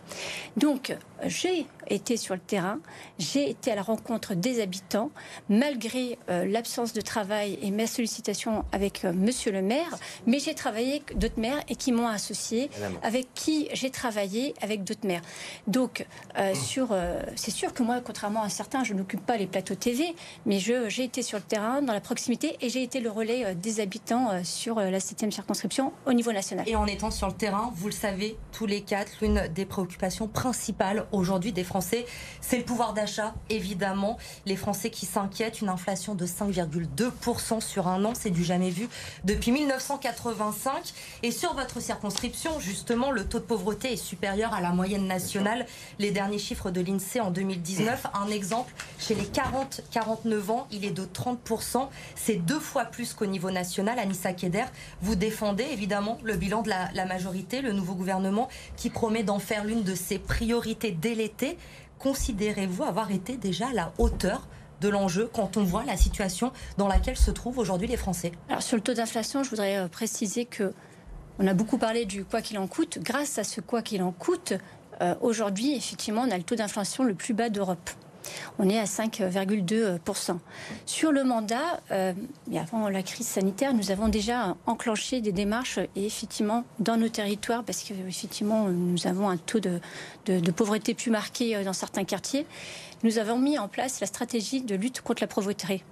Donc, j'ai été sur le terrain, j'ai été à la rencontre des habitants, malgré euh, l'absence de travail et mes sollicitations avec euh, Monsieur le maire, mais j'ai travaillé avec d'autres maires et qui m'ont associé, avec qui j'ai travaillé avec d'autres maires. Donc, euh, sur, euh, c'est sûr que moi, contrairement à certains, je n'occupe pas les plateaux TV, mais j'ai été sur le terrain, dans la proximité, et j'ai été le relais euh, des habitants euh, sur euh, la 7e circonscription au niveau national. Et en étant sur le terrain, vous le savez, tous les quatre, l'une des préoccupations principales aujourd'hui des Français, c'est le pouvoir d'achat, évidemment. Les Français qui s'inquiètent, une inflation de 5,2% sur un an, c'est du jamais vu depuis 1985. Et sur votre circonscription, justement, le taux de pauvreté est supérieur à la moyenne nationale. Les derniers chiffres de l'INSEE en 2019, un exemple, chez les 40-49 ans, il est de 30%. C'est deux fois plus qu'au niveau national. Anissa Keder, vous défendez évidemment le bilan de la, majorité, le nouveau gouvernement qui promet d'en faire l'une de ses priorités dès l'été. Considérez-vous avoir été déjà à la hauteur de l'enjeu quand on voit la situation dans laquelle se trouvent aujourd'hui les Français? Alors sur le taux d'inflation, je voudrais euh, préciser que on a beaucoup parlé du quoi qu'il en coûte. Grâce à ce quoi qu'il en coûte, euh, aujourd'hui, effectivement, on a le taux d'inflation le plus bas d'Europe. On est à 5,2%. Sur le mandat, euh, avant la crise sanitaire, nous avons déjà enclenché des démarches et effectivement dans nos territoires, parce qu'effectivement nous avons un taux de pauvreté plus marqué euh, dans certains quartiers, nous avons mis en place la stratégie de lutte contre la pauvreté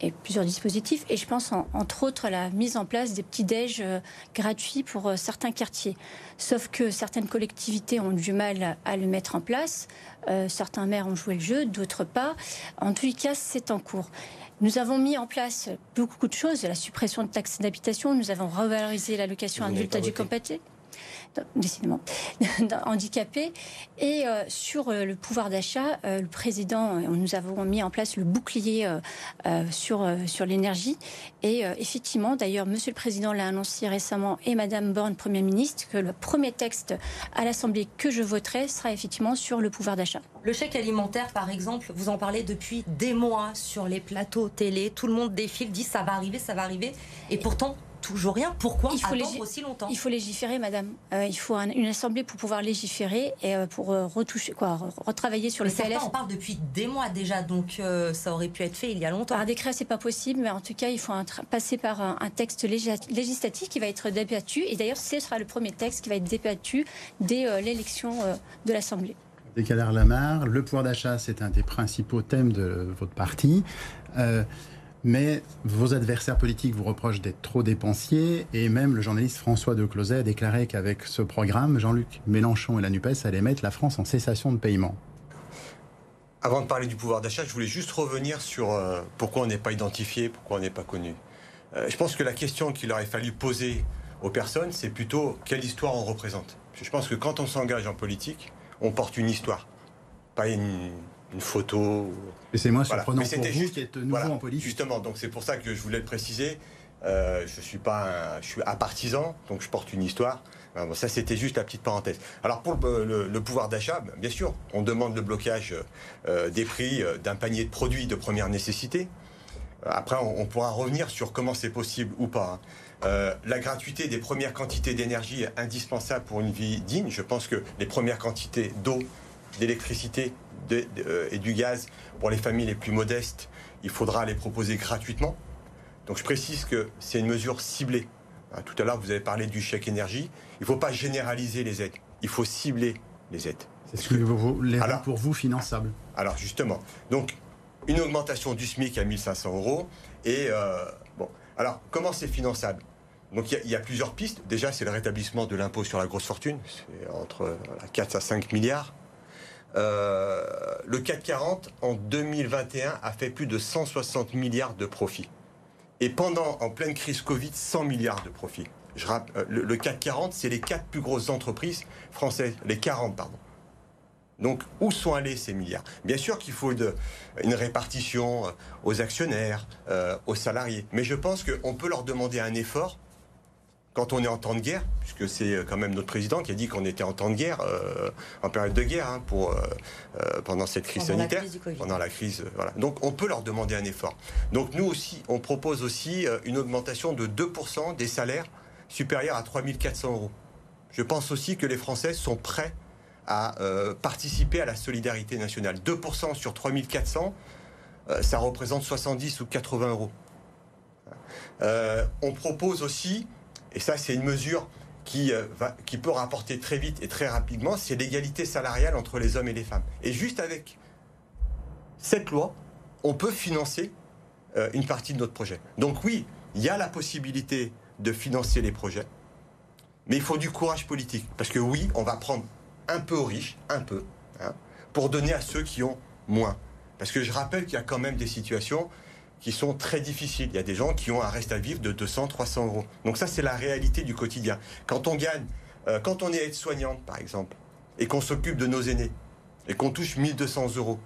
et plusieurs dispositifs. Et je pense en- entre autres à la mise en place des petits déj euh, gratuits pour euh, certains quartiers. Sauf que certaines collectivités ont du mal à le mettre en place. Euh, certains maires ont joué le jeu, d'autres pas. En tous les cas, c'est en cours. Nous avons mis en place beaucoup de choses, la suppression de taxes d'habitation, nous avons revalorisé l'allocation adulte pas du compatible décidément, [laughs] handicapés. Et euh, sur euh, le pouvoir d'achat, euh, le président, nous avons mis en place le bouclier sur, sur l'énergie. Et effectivement, d'ailleurs, Monsieur le Président l'a annoncé récemment et Madame Borne, Premier ministre, que le premier texte à l'Assemblée que je voterai sera effectivement sur le pouvoir d'achat. Le chèque alimentaire, par exemple, vous en parlez depuis des mois sur les plateaux télé. Tout le monde défile, dit ça va arriver, ça va arriver. Et pourtant, toujours rien. Pourquoi il faut attendre aussi longtemps Il faut légiférer, madame. Euh, il faut une assemblée pour pouvoir légiférer et euh, pour euh, retoucher, quoi, retravailler sur le PLF. On parle depuis des mois déjà, donc ça aurait pu être fait il y a longtemps. Par décret, c'est pas possible, mais en tout cas, il faut passer par un, texte législatif qui va être débattu. Et d'ailleurs, ce sera le premier texte qui va être débattu dès l'élection de l'Assemblée. Décalère Lamar, le pouvoir d'achat, c'est un des principaux thèmes de votre parti mais vos adversaires politiques vous reprochent d'être trop dépensier, et même le journaliste François de Closet a déclaré qu'avec ce programme, Jean-Luc Mélenchon et la NUPES allaient mettre la France en cessation de paiement. Avant de parler du pouvoir d'achat, je voulais juste revenir sur euh, pourquoi on n'est pas identifié, pourquoi on n'est pas connu. Euh, je pense que la question qu'il aurait fallu poser aux personnes, c'est plutôt quelle histoire on représente. Je pense que quand on s'engage en politique, on porte une histoire, pas une, une photo. Et c'est moi surprenant pour vous juste, qui êtes nouveau en politique. Justement, donc c'est pour ça que je voulais le préciser. Euh, je suis pas, je suis un partisan, donc je porte une histoire. Bon, ça, c'était juste la petite parenthèse. Alors pour le, pouvoir d'achat, bien sûr, on demande le blocage euh, des prix euh, d'un panier de produits de première nécessité. Après, on, pourra revenir sur comment c'est possible ou pas. Hein. la gratuité des premières quantités d'énergie indispensable pour une vie digne. Je pense que les premières quantités d'eau, d'électricité euh, et du gaz pour les familles les plus modestes, il faudra les proposer gratuitement. Donc je précise que c'est une mesure ciblée. Hein, tout à l'heure, vous avez parlé du chèque énergie. Il ne faut pas généraliser les aides. Il faut cibler les aides. C'est ce que vous, les alors, pour vous finançable. Alors justement, donc une augmentation du SMIC à 1500 euros. Et euh, bon, alors comment c'est finançable? Donc il y, a plusieurs pistes. Déjà, c'est le rétablissement de l'impôt sur la grosse fortune. C'est entre 4 à 5 milliards. Euh, le CAC 40 en 2021 a fait plus de 160 milliards de profits. Et pendant, en pleine crise Covid, 100 milliards de profits. Je euh, le, CAC 40, c'est les quatre plus grosses entreprises françaises, les 40, pardon. Donc, où sont allés ces milliards? Bien sûr qu'il faut une répartition euh, aux actionnaires, aux salariés, mais je pense qu'on peut leur demander un effort quand on est en temps de guerre, puisque c'est euh, quand même notre président qui a dit qu'on était en temps de guerre, euh, en période de guerre, hein, pour, euh, pendant cette crise sanitaire, pendant la crise. voilà. Donc on peut leur demander un effort. Donc nous aussi, on propose aussi une augmentation de 2% des salaires supérieurs à 3400 euros. Je pense aussi que les Français sont prêts à participer à la solidarité nationale. 2% sur 3400, ça représente 70 ou 80 euros. on propose aussi et ça c'est une mesure qui, euh, qui peut rapporter très vite et très rapidement, c'est l'égalité salariale entre les hommes et les femmes. Et juste avec cette loi, on peut financer euh, une partie de notre projet. Donc oui, il y a la possibilité de financer les projets, mais il faut du courage politique. Parce que oui, on va prendre un peu aux riches, un peu, hein, pour donner à ceux qui ont moins. Parce que je rappelle qu'il y a quand même des situations qui sont très difficiles. Il y a des gens qui ont un reste à vivre de 200, 300 euros. Donc ça, c'est la réalité du quotidien. Quand on gagne, euh, quand on est aide-soignante, par exemple, et qu'on s'occupe de nos aînés, et qu'on touche 1200 euros,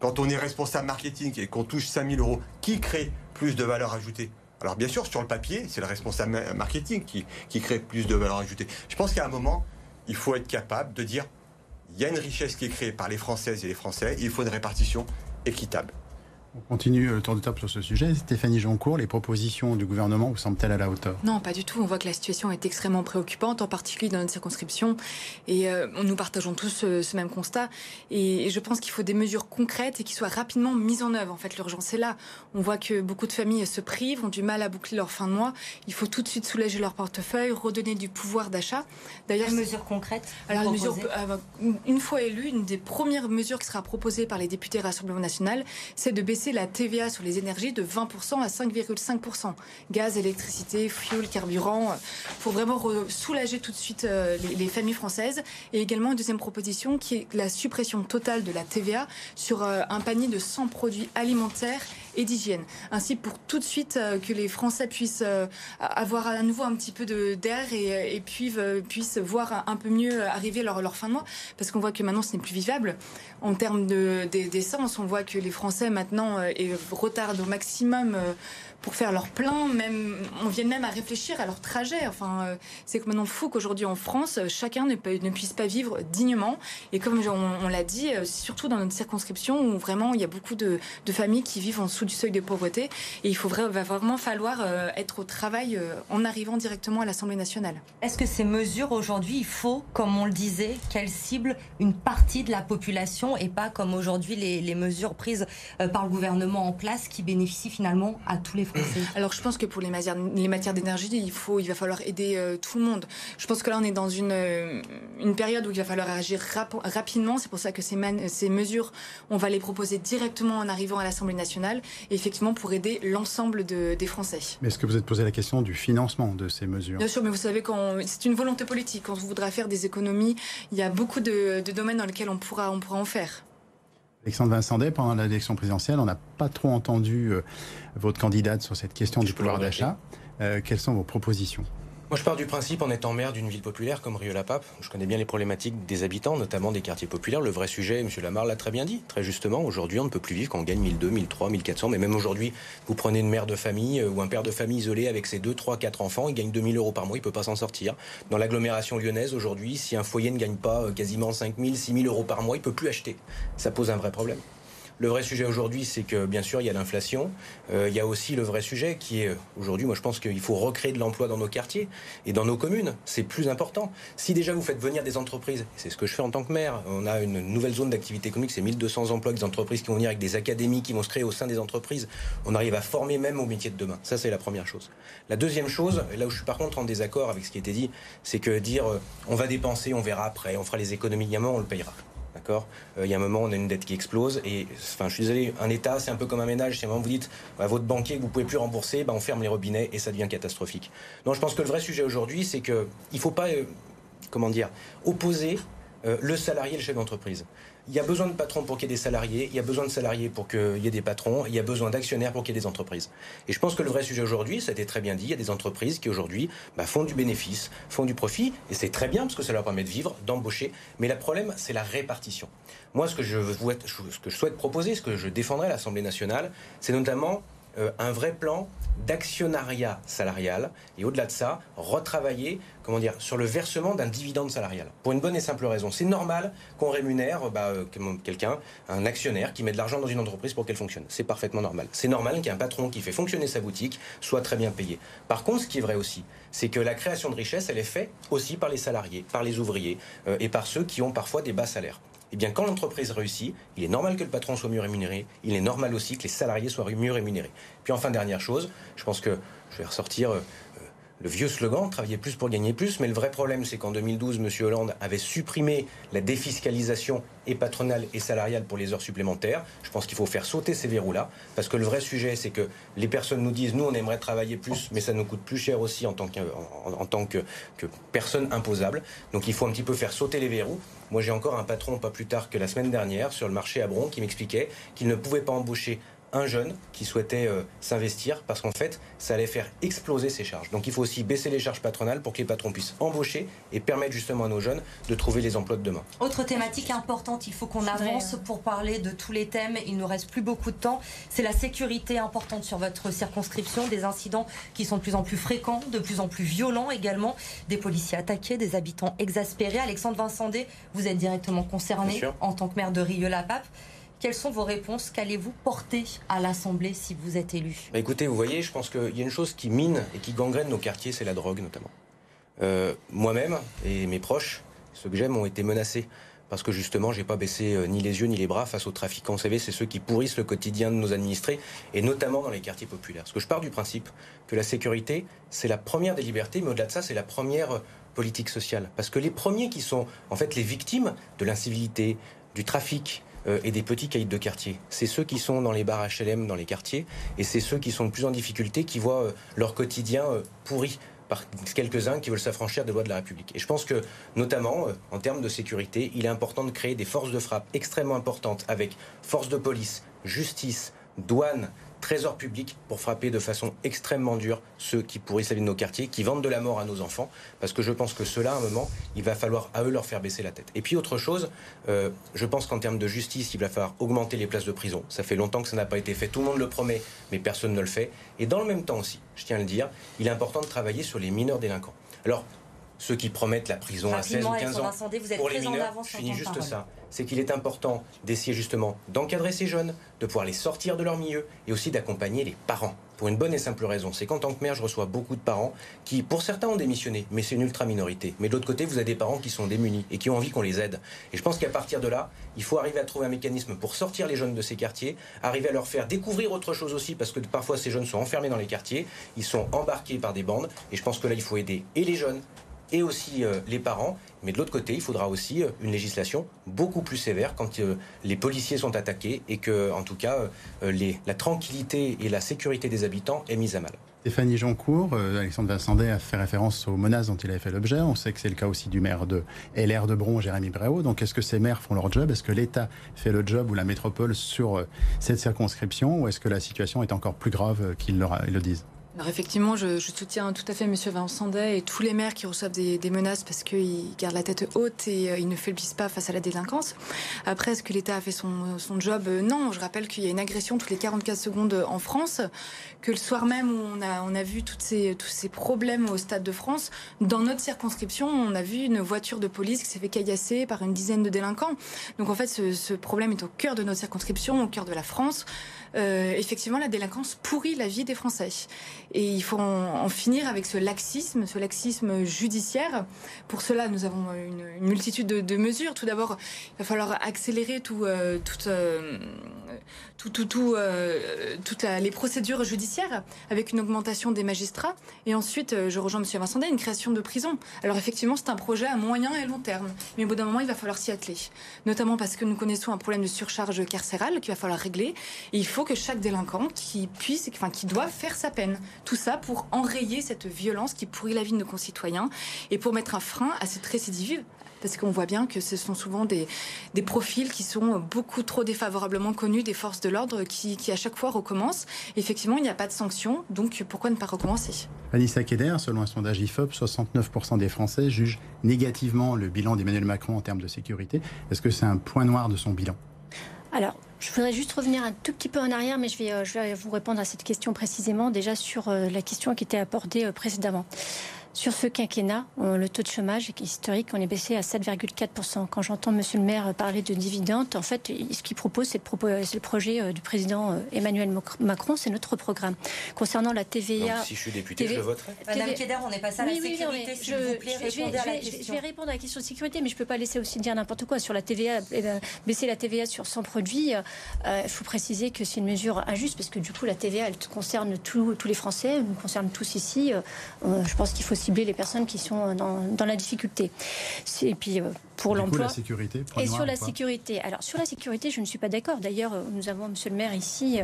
quand on est responsable marketing et qu'on touche 5000 euros, qui crée plus de valeur ajoutée? Alors bien sûr, sur le papier, c'est le responsable marketing qui, crée plus de valeur ajoutée. Je pense qu'à un moment, il faut être capable de dire, il y a une richesse qui est créée par les Françaises et les Français, il faut une répartition équitable. On continue le tour de table sur ce sujet. Stéphanie Joncourt, les propositions du gouvernement vous semblent-elles à la hauteur? Non, pas du tout. On voit que la situation est extrêmement préoccupante, en particulier dans notre circonscription. Et euh, nous partageons tous ce, même constat. Et, je pense qu'il faut des mesures concrètes et qui soient rapidement mises en œuvre. En fait, l'urgence est là. On voit que beaucoup de familles se privent, ont du mal à boucler leur fin de mois. Il faut tout de suite soulager leur portefeuille, redonner du pouvoir d'achat. D'ailleurs, mesures concrètes Alors, mesure, euh, une fois élue, une des premières mesures qui sera proposée par les députés Rassemblement National, c'est de baisser la TVA sur les énergies de 20% à 5,5%. Gaz, électricité, fuel, carburant, pour vraiment soulager tout de suite euh, les, familles françaises. Et également une deuxième proposition qui est la suppression totale de la TVA sur euh, un panier de 100 produits alimentaires et d'hygiène. Ainsi, pour tout de suite euh, que les Français puissent avoir à nouveau un petit peu d'air et, et puis, puissent voir un peu mieux arriver leur, leur fin de mois, parce qu'on voit que maintenant ce n'est plus vivable. En termes d'essence, on voit que les Français maintenant retardent au maximum pour faire leur plein, même, on vient même à réfléchir à leur trajet. Enfin, euh, c'est complètement fou qu'aujourd'hui en France, chacun ne, puisse pas vivre dignement. Et comme on, l'a dit, surtout dans notre circonscription où vraiment il y a beaucoup de, de, familles qui vivent en dessous du seuil de pauvreté. Et il faut, va vraiment falloir être au travail en arrivant directement à l'Assemblée nationale. Est-ce que ces mesures aujourd'hui, il faut, comme on le disait, qu'elles ciblent une partie de la population et pas comme aujourd'hui les, les, mesures prises euh, par le gouvernement en place qui bénéficient finalement à tous les Français? Alors je pense que pour les matières, les matières d'énergie, il, faut, il va falloir aider euh, tout le monde. Je pense que là on est dans une, euh, une période où il va falloir agir rapidement. C'est pour ça que ces, ces mesures, on va les proposer directement en arrivant à l'Assemblée nationale, effectivement pour aider l'ensemble de, des Français. Mais est-ce que vous êtes posé la question du financement de ces mesures? Bien sûr, mais vous savez, c'est une volonté politique. Quand on voudra faire des économies, il y a beaucoup de, de domaines dans lesquels on pourra, on pourra en faire. Alexandre Vincendet, pendant l'élection présidentielle, on n'a pas trop entendu euh, votre candidate sur cette question du pouvoir d'achat. Euh, quelles sont vos propositions? Moi, je pars du principe, en étant maire d'une ville populaire comme Rio-la-Pape, je connais bien les problématiques des habitants, notamment des quartiers populaires. Le vrai sujet, M. Lamar l'a très bien dit, très justement. Aujourd'hui, on ne peut plus vivre quand on gagne 1200, 1300, 1400. Mais même aujourd'hui, vous prenez une mère de famille euh, ou un père de famille isolé avec ses 2, 3, 4 enfants, il gagne 2000 euros par mois, il ne peut pas s'en sortir. Dans l'agglomération lyonnaise, aujourd'hui, si un foyer ne gagne pas euh, quasiment 5000, 6000 euros par mois, il ne peut plus acheter. Ça pose un vrai problème. Le vrai sujet aujourd'hui, c'est que bien sûr, il y a l'inflation. Euh, il y a aussi le vrai sujet qui est aujourd'hui, moi je pense qu'il faut recréer de l'emploi dans nos quartiers et dans nos communes. C'est plus important. Si déjà vous faites venir des entreprises, c'est ce que je fais en tant que maire, on a une nouvelle zone d'activité économique, c'est 1200 emplois, des entreprises qui vont venir avec des académies qui vont se créer au sein des entreprises. On arrive à former même au métier de demain. Ça, c'est la première chose. La deuxième chose, là où je suis par contre en désaccord avec ce qui a été dit, c'est que dire euh, on va dépenser, on verra après, on fera les économies, moment, on le payera. Euh, Il y a un moment, on a une dette qui explose. Et enfin, je suis désolé, un État, c'est un peu comme un ménage. Si à un moment vous dites à votre banquier que vous pouvez plus rembourser, bah, on ferme les robinets et ça devient catastrophique. Donc je pense que le vrai sujet aujourd'hui, c'est qu'il ne faut pas, euh, opposer euh, le salarié et le chef d'entreprise. Il y a besoin de patrons pour qu'il y ait des salariés, il y a besoin de salariés pour qu'il y ait des patrons, il y a besoin d'actionnaires pour qu'il y ait des entreprises. Et je pense que le vrai sujet aujourd'hui, ça a été très bien dit, il y a des entreprises qui aujourd'hui bah, font du bénéfice, font du profit, et c'est très bien parce que ça leur permet de vivre, d'embaucher. Mais le problème, c'est la répartition. Moi, ce que, je, ce que je souhaite proposer, ce que je défendrai à l'Assemblée nationale, c'est notamment euh, un vrai plan d'actionnariat salarial et au-delà de ça, retravailler comment dire, sur le versement d'un dividende salarial. Pour une bonne et simple raison. C'est normal qu'on rémunère bah, euh, quelqu'un, un actionnaire qui met de l'argent dans une entreprise pour qu'elle fonctionne. C'est parfaitement normal. C'est normal qu'un patron qui fait fonctionner sa boutique soit très bien payé. Par contre, ce qui est vrai aussi, c'est que la création de richesse, elle est faite aussi par les salariés, par les ouvriers euh, et par ceux qui ont parfois des bas salaires eh bien, quand l'entreprise réussit, il est normal que le patron soit mieux rémunéré, il est normal aussi que les salariés soient mieux rémunérés. Puis enfin, dernière chose, je pense que je vais ressortir euh, le vieux slogan, travailler plus pour gagner plus, mais le vrai problème, c'est qu'en 2012, M. Hollande avait supprimé la défiscalisation et patronale et salariale pour les heures supplémentaires. Je pense qu'il faut faire sauter ces verrous-là, parce que le vrai sujet, c'est que les personnes nous disent, nous, on aimerait travailler plus, mais ça nous coûte plus cher aussi en tant que, tant que, que personne imposable. Donc il faut un petit peu faire sauter les verrous. Moi, j'ai encore un patron, pas plus tard que la semaine dernière, sur le marché à Bron, qui m'expliquait qu'il ne pouvait pas embaucher un jeune qui souhaitait euh, s'investir parce qu'en fait, ça allait faire exploser ses charges. Donc il faut aussi baisser les charges patronales pour que les patrons puissent embaucher et permettre justement à nos jeunes de trouver les emplois de demain. Autre thématique importante, il faut qu'on avance pour parler de tous les thèmes. Il ne nous reste plus beaucoup de temps. C'est la sécurité importante sur votre circonscription, des incidents qui sont de plus en plus fréquents, de plus en plus violents également, des policiers attaqués, des habitants exaspérés. Alexandre Vincendé, vous êtes directement concerné en tant que maire de Rieux-la-Pape. Quelles sont vos réponses Qu'allez-vous porter à l'Assemblée si vous êtes élu? Bah Écoutez, vous voyez, je pense qu'il y a une chose qui mine et qui gangrène nos quartiers, c'est la drogue notamment. Euh, moi-même et mes proches, ceux que j'aime, ont été menacés parce que justement, j'ai pas baissé euh, ni les yeux ni les bras face aux trafiquants. Vous savez, c'est ceux qui pourrissent le quotidien de nos administrés, et notamment dans les quartiers populaires. Parce que je pars du principe que la sécurité, c'est la première des libertés, mais au-delà de ça, c'est la première euh, politique sociale. Parce que les premiers qui sont en fait les victimes de l'incivilité, du trafic, euh, et des petits caïds de quartier. C'est ceux qui sont dans les bars HLM dans les quartiers et c'est ceux qui sont le plus en difficulté qui voient euh, leur quotidien euh, pourri par quelques-uns qui veulent s'affranchir des lois de la République. Et je pense que, notamment, en termes de sécurité, il est important de créer des forces de frappe extrêmement importantes avec force de police, justice, douane, trésor public pour frapper de façon extrêmement dure ceux qui pourrissent la vie de nos quartiers, qui vendent de la mort à nos enfants, parce que je pense que cela, à un moment, il va falloir à eux leur faire baisser la tête. Et puis autre chose, euh, je pense qu'en termes de justice, il va falloir augmenter les places de prison. Ça fait longtemps que ça n'a pas été fait, tout le monde le promet, mais personne ne le fait. Et dans le même temps aussi, je tiens à le dire, il est important de travailler sur les mineurs délinquants. Alors, ceux qui promettent la prison à 16 ou 15 ans pour les mineurs, je finis juste ça c'est qu'il est important d'essayer justement d'encadrer ces jeunes, de pouvoir les sortir de leur milieu et aussi d'accompagner les parents. Pour une bonne et simple raison, c'est qu'en tant que mère, je reçois beaucoup de parents qui, pour certains, ont démissionné, mais c'est une ultra minorité. Mais de l'autre côté, vous avez des parents qui sont démunis et qui ont envie qu'on les aide. Et je pense qu'à partir de là, il faut arriver à trouver un mécanisme pour sortir les jeunes de ces quartiers, arriver à leur faire découvrir autre chose aussi, parce que parfois ces jeunes sont enfermés dans les quartiers, ils sont embarqués par des bandes, et je pense que là, il faut aider et les jeunes et aussi euh, les parents. Mais de l'autre côté, il faudra aussi euh, une législation beaucoup plus sévère quand euh, les policiers sont attaqués et que, en tout cas, la tranquillité et la sécurité des habitants est mise à mal. Stéphanie Joncourt, Alexandre Vincendet a fait référence aux menaces dont il avait fait l'objet. On sait que c'est le cas aussi du maire de LR de Bron, Jérémy Bréau. Donc est-ce que ces maires font leur job? Est-ce que l'État fait le job ou la métropole sur cette circonscription? Ou est-ce que la situation est encore plus grave qu'ils le disent? Alors effectivement, je, soutiens tout à fait M. Vincendet et tous les maires qui reçoivent des, menaces parce qu'ils gardent la tête haute et euh, ils ne faiblissent pas face à la délinquance. Après, est-ce que l'État a fait son, job? Euh, Non, je rappelle qu'il y a une agression toutes les 44 secondes en France, que le soir même où on a, on a vu toutes ces, tous ces problèmes au Stade de France, dans notre circonscription, on a vu une voiture de police qui s'est fait caillasser par une dizaine de délinquants. Donc en fait, ce, ce problème est au cœur de notre circonscription, au cœur de la France. Euh, effectivement, la délinquance pourrit la vie des Français. Et il faut en, finir avec ce laxisme, ce laxisme judiciaire. Pour cela, nous avons une, multitude de, mesures. Tout d'abord, il va falloir accélérer tout, euh, tout, euh, tout toutes les procédures judiciaires avec une augmentation des magistrats. Et ensuite, je rejoins M. Vincendet, une création de prisons. Alors effectivement, c'est un projet à moyen et long terme. Mais au bout d'un moment, il va falloir s'y atteler. Notamment parce que nous connaissons un problème de surcharge carcérale qu'il va falloir régler. Que chaque délinquant qui puisse, enfin, qui doit faire sa peine. Tout ça pour enrayer cette violence qui pourrit la vie de nos concitoyens et pour mettre un frein à cette récidive parce qu'on voit bien que ce sont souvent des, des, profils qui sont beaucoup trop défavorablement connus des forces de l'ordre qui, qui, à chaque fois recommencent. Effectivement, il n'y a pas de sanction, donc pourquoi ne pas recommencer? Anissa Keder, selon un sondage IFOP, 69% des Français jugent négativement le bilan d'Emmanuel Macron en termes de sécurité. Est-ce que c'est un point noir de son bilan? Alors, je voudrais juste revenir un tout petit peu en arrière, mais je vais, euh, vous répondre à cette question précisément, déjà sur euh, la question qui était abordée euh, précédemment. Sur ce quinquennat, le taux de chômage est historique, on est baissé à 7,4%. Quand j'entends Monsieur le maire parler de dividendes, en fait, ce qu'il propose, c'est le, projet euh, du président euh, Emmanuel Macron, c'est notre programme. Concernant la TVA... si je suis député, je le voterai. Madame Keder, on est passé à la sécurité, s'il vous plaît, je, vais, à la question. je vais répondre à la question de sécurité, mais je ne peux pas laisser aussi dire n'importe quoi. Sur la TVA, eh ben, baisser la TVA sur 100 produits, euh, il faut préciser que c'est une mesure injuste, parce que du coup, la TVA, elle concerne tous les Français, elle nous concerne tous ici. je pense qu'il faut cibler les personnes qui sont dans, dans la difficulté. Et puis euh, pour l'emploi. la sécurité. Et sur la sécurité. Alors sur la sécurité, je ne suis pas d'accord. D'ailleurs, euh, nous avons Monsieur le Maire ici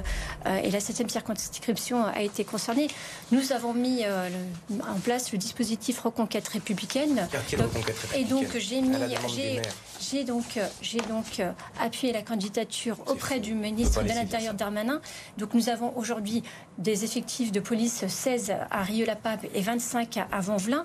euh, et la 7e circonscription a été concernée. Nous avons mis en place le dispositif Reconquête républicaine. et donc j'ai mis, j'ai donc, j'ai donc appuyé la candidature auprès du ministre de l'Intérieur Darmanin. Donc nous avons aujourd'hui des effectifs de police 16 à Rieux-la-Pape et 25 à Vanvelin.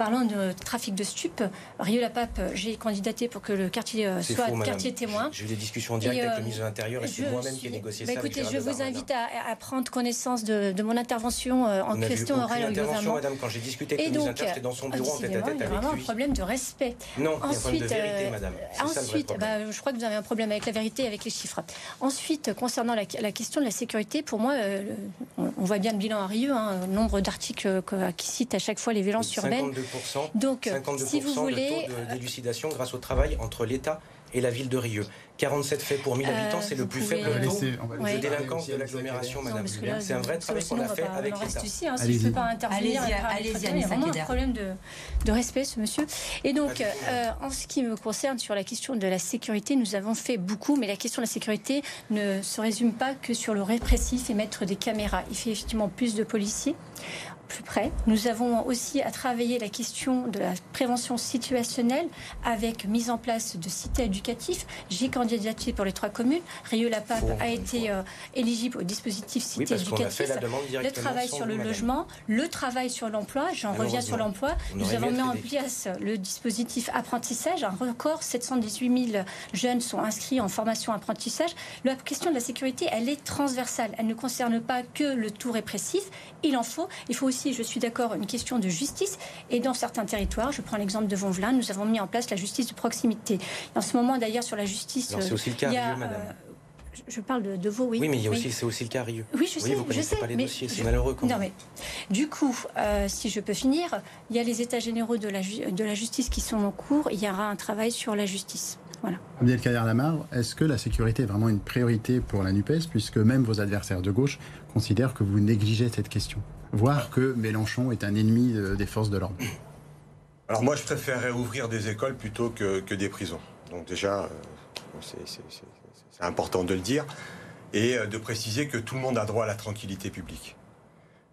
Parlant de trafic de stupes, Rieux-la-Pape, j'ai candidaté pour que le quartier euh, soit quartier témoin. J'ai eu des discussions en direct avec le euh, ministre de l'Intérieur et c'est moi-même qui ai négocié bah, ça. Écoutez, je vous invite à, prendre connaissance de, mon intervention euh, en question orale au gouvernement. madame, quand j'ai discuté avec le ministre de l'Intérieur, dans son bureau en tête à tête avec lui. Il y a vraiment un problème de respect. Non, il y a un problème de vérité, madame. Ensuite, bah, je crois que vous avez un problème avec la vérité et avec les chiffres. Ensuite, concernant la, question de la sécurité, pour moi, on voit bien le bilan à Rieux, hein, nombre d'articles qui citent à chaque fois les violences urbaines. Donc, 52% si vous voulez, de taux euh, d'élucidation grâce au travail entre l'État et la ville de Rieux. 47 faits pour 1000 euh, habitants, c'est le plus faible taux de délinquance de l'agglomération, Madame C'est un vrai travail qu'on a fait avec l'État. Hein, si je ne peux pas intervenir, il y a vraiment un problème de, de, respect, ce monsieur. Et donc, euh, en ce qui me concerne sur la question de la sécurité, nous avons fait beaucoup, mais la question de la sécurité ne se résume pas que sur le répressif et mettre des caméras. Il fait effectivement plus de policiers plus près. Nous avons aussi à travailler la question de la prévention situationnelle avec mise en place de cités éducatifs. J'ai candidaté pour les trois communes. Rieux-la-Pape a été euh, éligible au dispositif cité éducatif. Le travail sur le logement, le travail sur l'emploi. J'en reviens sur l'emploi. Nous avons mis en place le dispositif apprentissage. Un record, 718 000 jeunes sont inscrits en formation apprentissage. La question de la sécurité, elle est transversale. Elle ne concerne pas que le tout répressif. Il en faut. Il faut aussi, je suis d'accord, une question de justice. Et dans certains territoires, je prends l'exemple de Vonvelin, nous avons mis en place la justice de proximité. en ce moment, d'ailleurs, sur la justice, c'est aussi le cas, a, madame. Euh, je parle de, de, oui. Oui, mais il y a aussi, c'est aussi le cas Rieux. Oui, je sais, vous je sais. pas les dossiers, c'est malheureux. Quand non, mais du coup, euh, si je peux finir, il y a les états généraux de la, de la justice qui sont en cours. Il y aura un travail sur la justice. Voilà. Abdelkader Lamar, est-ce que la sécurité est vraiment une priorité pour la NUPES, puisque même vos adversaires de gauche considèrent que vous négligez cette question Voire que Mélenchon est un ennemi des forces de l'ordre Alors moi, je préférerais ouvrir des écoles plutôt que, que des prisons. Donc déjà, euh, c'est important de le dire. Et euh, de préciser que tout le monde a droit à la tranquillité publique.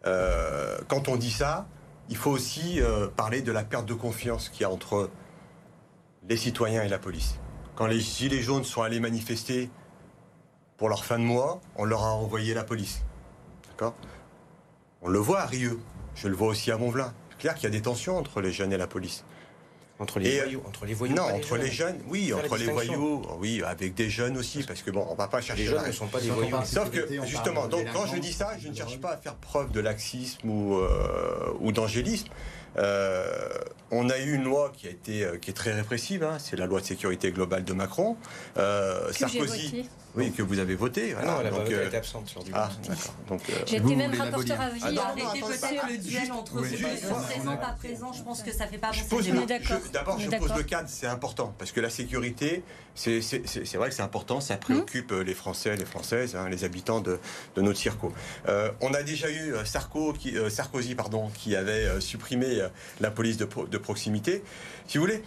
Euh, quand on dit ça, il faut aussi parler de la perte de confiance qu'il y a entre les citoyens et la police. Quand les Gilets jaunes sont allés manifester pour leur fin de mois, on leur a envoyé la police. D'accord On le voit à Rieux. Je le vois aussi à Montvelin. C'est clair qu'il y a des tensions entre les jeunes et la police. Entre les, voyous, entre les voyous Non, entre les jeunes, oui, entre les voyous, oui, avec des jeunes aussi, parce que bon, on va pas chercher. Les jeunes ne sont pas des voyous. Sauf que, justement, donc quand je dis ça, je ne cherche pas à faire preuve de laxisme ou, euh, ou d'angélisme. Euh, on a eu une loi qui a été euh, qui est très répressive, hein, c'est la loi de sécurité globale de Macron. Euh, Sarkozy, oui, que vous avez voté. Voilà. Non, elle donc, euh... été absente sur du. Ah, d'accord. Donc, euh... J'étais même rapporteur à vie. Ah, Arrêtez peut-être le duel entre ceux qui sont présents, pas présents. Je pense que ça fait pas avancer le D'abord, je pose le cadre, c'est important parce que la sécurité, c'est vrai que c'est important, ça préoccupe hum. les Français, les Françaises, hein, les habitants de, de notre circo. Euh, on a déjà eu Sarko, qui, Sarkozy, pardon, qui avait supprimé la police de, de proximité. Si vous voulez,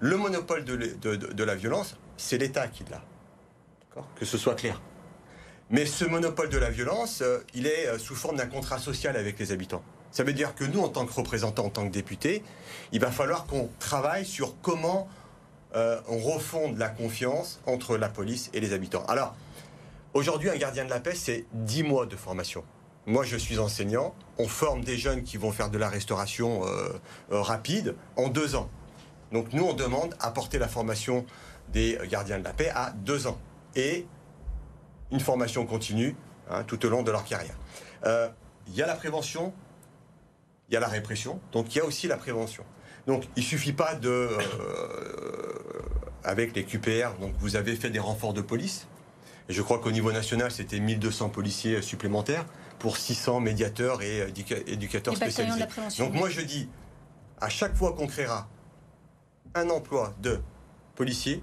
le monopole de, de, de la violence, c'est l'État qui l'a. Que ce soit clair. Mais ce monopole de la violence, euh, il est euh, sous forme d'un contrat social avec les habitants. Ça veut dire que nous, en tant que représentants, en tant que députés, il va falloir qu'on travaille sur comment euh, on refonde la confiance entre la police et les habitants. Alors, aujourd'hui, un gardien de la paix, c'est 10 mois de formation. Moi, je suis enseignant. On forme des jeunes qui vont faire de la restauration rapide en deux ans. Donc, nous, on demande à porter la formation des gardiens de la paix à deux ans et une formation continue hein, tout au long de leur carrière. Euh, il y a la prévention, il y a la répression, donc il y a aussi la prévention. Donc il suffit pas de, euh, avec les QPR, donc vous avez fait des renforts de police. Et je crois qu'au niveau national, c'était 1200 policiers supplémentaires pour 600 médiateurs et éducateurs spécialisés. Donc moi je dis, à chaque fois qu'on créera un emploi de policiers,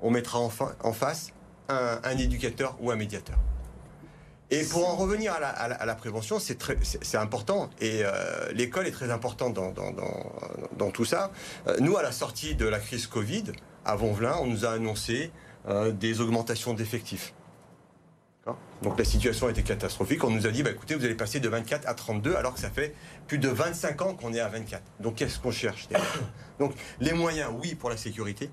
on mettra en, en face un, éducateur ou un médiateur. Et pour en revenir à la, prévention, c'est important. Et euh, l'école est très importante dans, dans, tout ça. Euh, nous, à la sortie de la crise Covid, à Vonvelin, on nous a annoncé euh, des augmentations d'effectifs. Donc la situation était catastrophique. On nous a dit, bah, écoutez, vous allez passer de 24 à 32, alors que ça fait plus de 25 ans qu'on est à 24. Donc qu'est-ce qu'on cherche Donc les moyens, oui, pour la sécurité,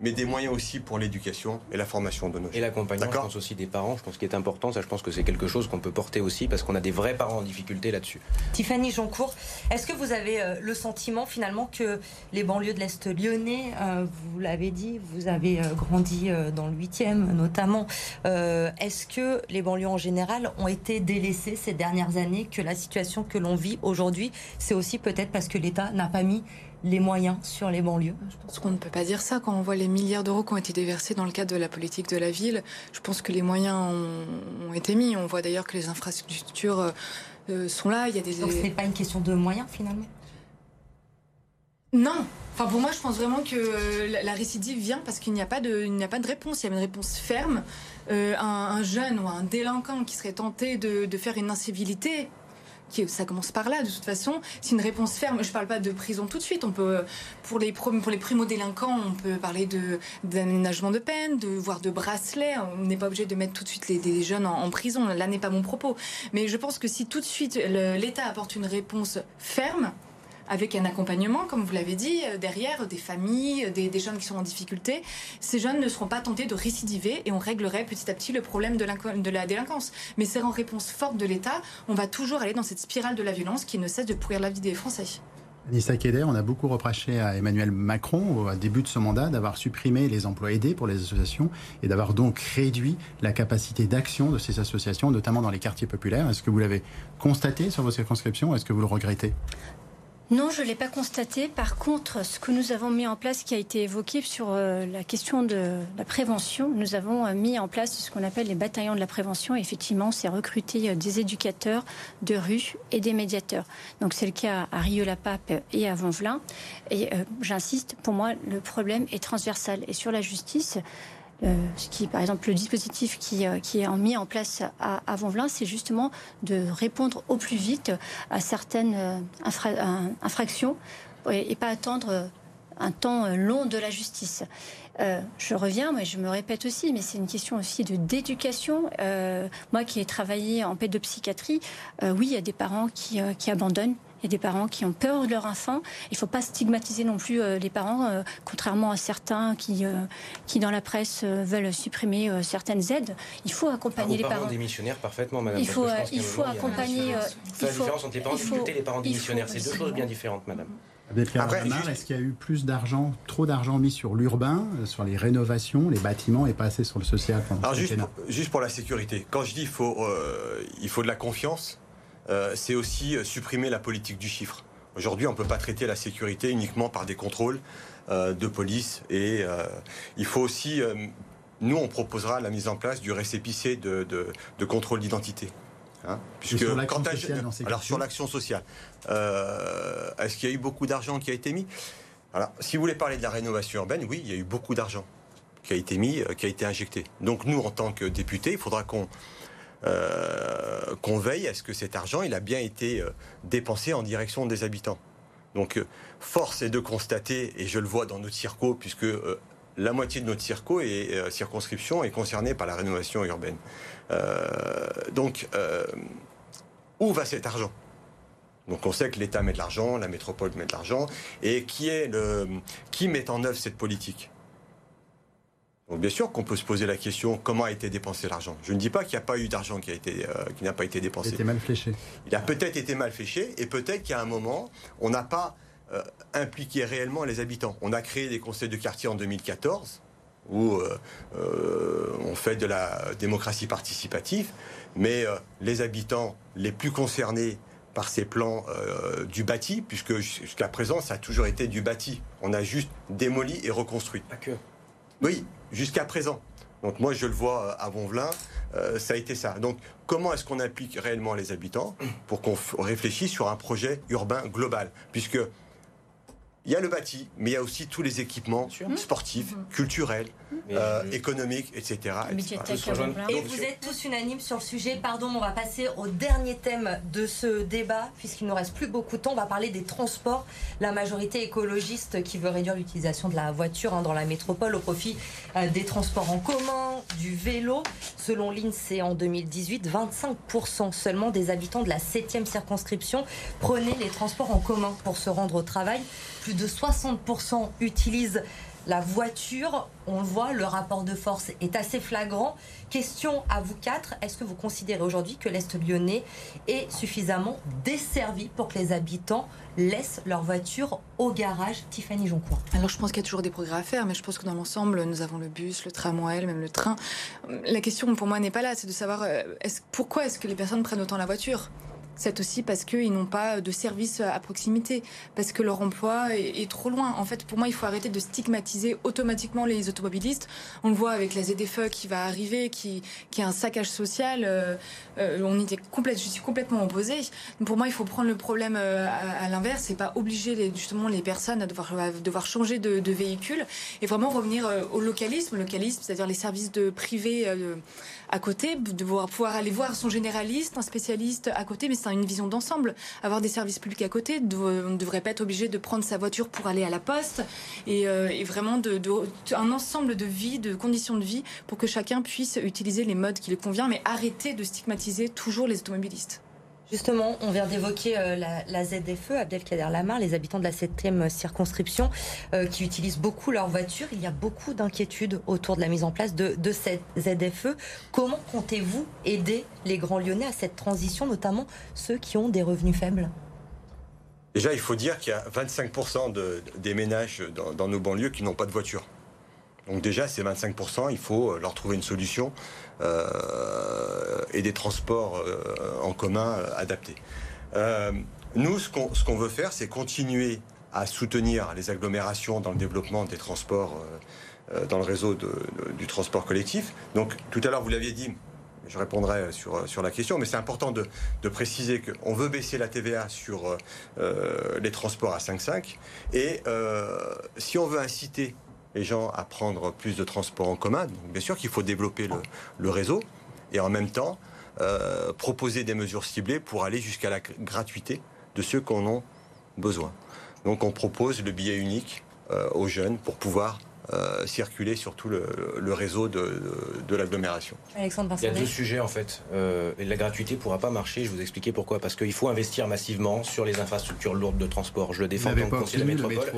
mais des moyens aussi pour l'éducation et la formation de nos Et l'accompagnement, je pense aussi des parents, je pense qu'il est important, ça je pense que c'est quelque chose qu'on peut porter aussi parce qu'on a des vrais parents en difficulté là-dessus. Tiffany Joncourt, est-ce que vous avez euh, le sentiment finalement que les banlieues de l'Est lyonnais, euh, vous l'avez dit, vous avez euh, grandi dans le 8e notamment, est-ce que les banlieues en général ont été délaissées ces dernières années, que la situation que l'on vit aujourd'hui, c'est aussi peut-être parce que l'État n'a pas mis les moyens sur les banlieues Je pense qu'on ne peut pas dire ça quand on voit les milliards d'euros qui ont été déversés dans le cadre de la politique de la ville. Je pense que les moyens ont, été mis. On voit d'ailleurs que les infrastructures euh, euh, sont là. Il y a des... Donc ce n'est pas une question de moyens finalement? Non. Enfin, pour moi, je pense vraiment que euh, la récidive vient parce qu'il n'y a, pas de, il n'y a pas de réponse. Il y a une réponse ferme. un, jeune ou un délinquant qui serait tenté de, de faire une incivilité, ça commence par là. De toute façon, c'est une réponse ferme. Je ne parle pas de prison tout de suite. On peut, pour les, les primo-délinquants, on peut parler d'aménagement de peine, de, voire de bracelet. On n'est pas obligé de mettre tout de suite les, jeunes en, prison. Là n'est pas mon propos. Mais je pense que si tout de suite l'État apporte une réponse ferme, avec un accompagnement, comme vous l'avez dit, euh, derrière des familles, des, des, jeunes qui sont en difficulté. Ces jeunes ne seront pas tentés de récidiver et on réglerait petit à petit le problème de, la délinquance. Mais c'est en réponse forte de l'État, on va toujours aller dans cette spirale de la violence qui ne cesse de pourrir la vie des Français. Nissa Keder, on a beaucoup reproché à Emmanuel Macron, au début de ce mandat, d'avoir supprimé les emplois aidés pour les associations et d'avoir donc réduit la capacité d'action de ces associations, notamment dans les quartiers populaires. Est-ce que vous l'avez constaté sur vos circonscriptions Est-ce que vous le regrettez? Non, je ne l'ai pas constaté. Par contre, ce que nous avons mis en place, qui a été évoqué sur euh, la question de la prévention, nous avons euh, mis en place ce qu'on appelle les bataillons de la prévention. effectivement, c'est recruter euh, des éducateurs de rue et des médiateurs. Donc c'est le cas à Rieux-la-Pape et à Vonvelin. Et j'insiste, pour moi, le problème est transversal. Et sur la justice, ce qui, par exemple, le dispositif qui, euh, qui est mis en place à, à c'est justement de répondre au plus vite à certaines euh, infractions et, pas attendre un temps long de la justice. je reviens, moi je me répète aussi, mais c'est une question aussi de d'éducation. moi qui ai travaillé en pédopsychiatrie, oui, il y a des parents qui, qui abandonnent il y a des parents qui ont peur de leur enfant. Il ne faut pas stigmatiser non plus euh, les parents, euh, contrairement à certains qui, euh, qui dans la presse veulent supprimer certaines aides. Il faut accompagner les parents. démissionnaires parfaitement, madame. Il faut, il faut accompagner. Il la différence entre les parents et les parents démissionnaires. C'est deux choses bien différentes, madame. Après, est-ce qu'il y a eu plus d'argent, trop d'argent mis sur l'urbain, sur les rénovations, les bâtiments et pas assez sur le social Alors juste pour, juste pour, la sécurité, quand je dis qu'il faut, il faut de la confiance, euh, c'est aussi euh, supprimer la politique du chiffre. Aujourd'hui, on ne peut pas traiter la sécurité uniquement par des contrôles euh, de police et il faut aussi, nous, on proposera la mise en place du récépissé de, contrôle d'identité. Hein, puisque sur l'action sociale, alors sur l'action sociale, est-ce qu'il y a eu beaucoup d'argent qui a été mis? Alors, si vous voulez parler de la rénovation urbaine, oui, il y a eu beaucoup d'argent qui a été mis, qui a été injecté. Donc nous, en tant que députés, il faudra qu'on euh, qu'on veille à ce que cet argent il a bien été euh, dépensé en direction des habitants. Donc euh, force est de constater, et je le vois dans notre circo, puisque la moitié de notre circo et circonscription est concernée par la rénovation urbaine. donc où va cet argent? Donc on sait que l'État met de l'argent, la métropole met de l'argent, et qui qui met en œuvre cette politique? Donc bien sûr qu'on peut se poser la question comment a été dépensé l'argent? Je ne dis pas qu'il n'y a pas eu d'argent qui a été euh, qui n'a pas été dépensé. Il a été mal fléché. Il a peut-être été mal fléché et peut-être qu'à un moment on n'a pas euh, impliqué réellement les habitants. On a créé des conseils de quartier en 2014 où euh, on fait de la démocratie participative, mais les habitants les plus concernés par ces plans du bâti, puisque jusqu'à présent ça a toujours été du bâti. On a juste démoli et reconstruit. Pas que. Oui, jusqu'à présent. Donc moi je le vois à Vonvelin, euh, ça a été ça. Donc comment est-ce qu'on implique réellement les habitants pour qu'on réfléchisse sur un projet urbain global? Puisque il y a le bâti, mais il y a aussi tous les équipements sportifs, mmh. culturels, euh, économiques, etc. Et vous êtes tous unanimes sur le sujet. Pardon, on va passer au dernier thème de ce débat, puisqu'il ne nous reste plus beaucoup de temps. On va parler des transports. La majorité écologiste qui veut réduire l'utilisation de la voiture hein, dans la métropole au profit euh, des transports en commun, du vélo. Selon l'INSEE, en 2018, 25% seulement des habitants de la 7e circonscription prenaient les transports en commun pour se rendre au travail. Plus de 60% utilisent la voiture, on voit, le rapport de force est assez flagrant. Question à vous quatre, est-ce que vous considérez aujourd'hui que l'Est lyonnais est suffisamment desservi pour que les habitants laissent leur voiture au garage? Tiffany Joncourt. Alors je pense qu'il y a toujours des progrès à faire, mais je pense que dans l'ensemble, nous avons le bus, le tramway, même le train. La question pour moi n'est pas là, c'est de savoir euh, pourquoi est-ce que les personnes prennent autant la voiture? C'est aussi parce qu'ils n'ont pas de service à proximité, parce que leur emploi est, trop loin. En fait, pour moi, il faut arrêter de stigmatiser automatiquement les automobilistes. On le voit avec la ZFE qui va arriver, qui, est un saccage social. Euh, euh, on était complète, je suis complètement opposée. Pour moi, il faut prendre le problème euh, à, l'inverse et pas obliger justement les personnes à devoir, changer de, véhicule et vraiment revenir au localisme, localisme, c'est-à-dire les services de privé à côté, de pouvoir aller voir son généraliste, un spécialiste à côté, mais une vision d'ensemble. Avoir des services publics à côté, on ne devrait pas être obligé de prendre sa voiture pour aller à la poste, et, vraiment de, un ensemble de vie, de conditions de vie, pour que chacun puisse utiliser les modes qui lui convient, mais arrêter de stigmatiser toujours les automobilistes. Justement, on vient d'évoquer euh, la, ZFE, Abdelkader Lamar, les habitants de la 7e circonscription euh, qui utilisent beaucoup leur voiture. Il y a beaucoup d'inquiétudes autour de la mise en place de, cette ZFE. Comment comptez-vous aider les Grands Lyonnais à cette transition, notamment ceux qui ont des revenus faibles? Déjà, il faut dire qu'il y a 25% des ménages dans nos banlieues qui n'ont pas de voiture. Donc déjà, ces 25%, il faut leur trouver une solution euh, et des transports euh, en commun euh, adaptés. nous, ce qu'on veut faire, c'est continuer à soutenir les agglomérations dans le développement des transports dans le réseau du transport collectif. Donc tout à l'heure, vous l'aviez dit, je répondrai sur, la question, mais c'est important de préciser qu'on veut baisser la TVA sur les transports à 5,5. Et si on veut inciter les gens à prendre plus de transports en commun. bien sûr qu'il faut développer le, réseau et en même temps euh, proposer des mesures ciblées pour aller jusqu'à la gratuité de ceux qui en ont besoin. Donc on propose le billet unique euh, aux jeunes pour pouvoir euh, circuler sur tout le, réseau de, l'agglomération. Alexandre Il y a deux sujets en fait. Euh, la gratuité ne pourra pas marcher, je vais vous expliquer pourquoi. Parce qu'il faut investir massivement sur les infrastructures lourdes de transport. Je le défends comme conseiller de la métropole.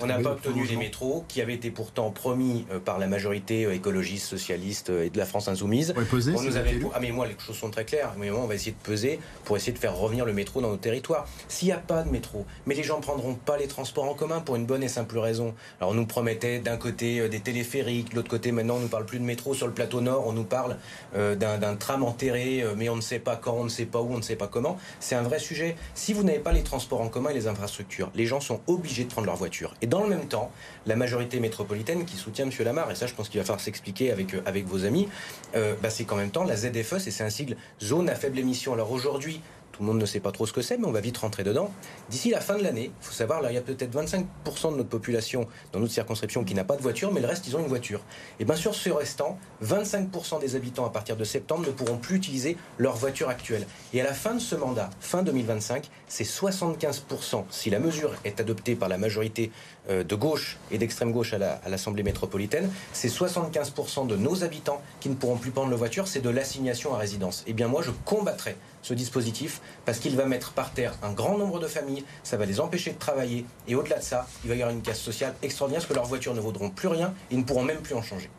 On n'a pas obtenu les métros, qui avaient été pourtant promis euh, par la majorité écologiste, socialiste et de la France insoumise. on nous avait... Ah mais moi les choses sont très claires. Mais on va essayer de peser pour essayer de faire revenir le métro dans nos territoires. S'il n'y a pas de métro, mais les gens ne prendront pas les transports en commun pour une bonne et simple raison. Alors on nous promettait d'un côté euh, des téléphériques, de l'autre côté maintenant on ne parle plus de métro sur le plateau nord, on nous parle euh, d'un tram enterré, euh, mais on ne sait pas quand, on ne sait pas où, on ne sait pas comment. C'est un vrai sujet. Si vous n'avez pas les transports en commun et les infrastructures, les gens sont obligés de prendre leur voiture. Et dans le même temps, la majorité métropolitaine qui soutient M. Lamar, et ça je pense qu'il va falloir s'expliquer avec, avec vos amis, bah, c'est qu'en même temps la ZFE, c'est un sigle zone à faible émission. Alors aujourd'hui, tout le monde ne sait pas trop ce que c'est, mais on va vite rentrer dedans. D'ici la fin de l'année, il faut savoir, là, il y a peut-être 25% de notre population dans notre circonscription qui n'a pas de voiture, mais le reste, ils ont une voiture. Et bien sûr, ce restant, 25% des habitants à partir de septembre ne pourront plus utiliser leur voiture actuelle. Et à la fin de ce mandat, fin 2025, c'est 75%, si la mesure est adoptée par la majorité euh, de gauche et d'extrême gauche à l'Assemblée métropolitaine, c'est 75% de nos habitants qui ne pourront plus prendre leur voiture, c'est de l'assignation à résidence. Et eh bien moi, je combattrai ce dispositif parce qu'il va mettre par terre un grand nombre de familles, ça va les empêcher de travailler et au-delà de ça, il va y avoir une casse sociale extraordinaire parce que leurs voitures ne vaudront plus rien et ne pourront même plus en changer.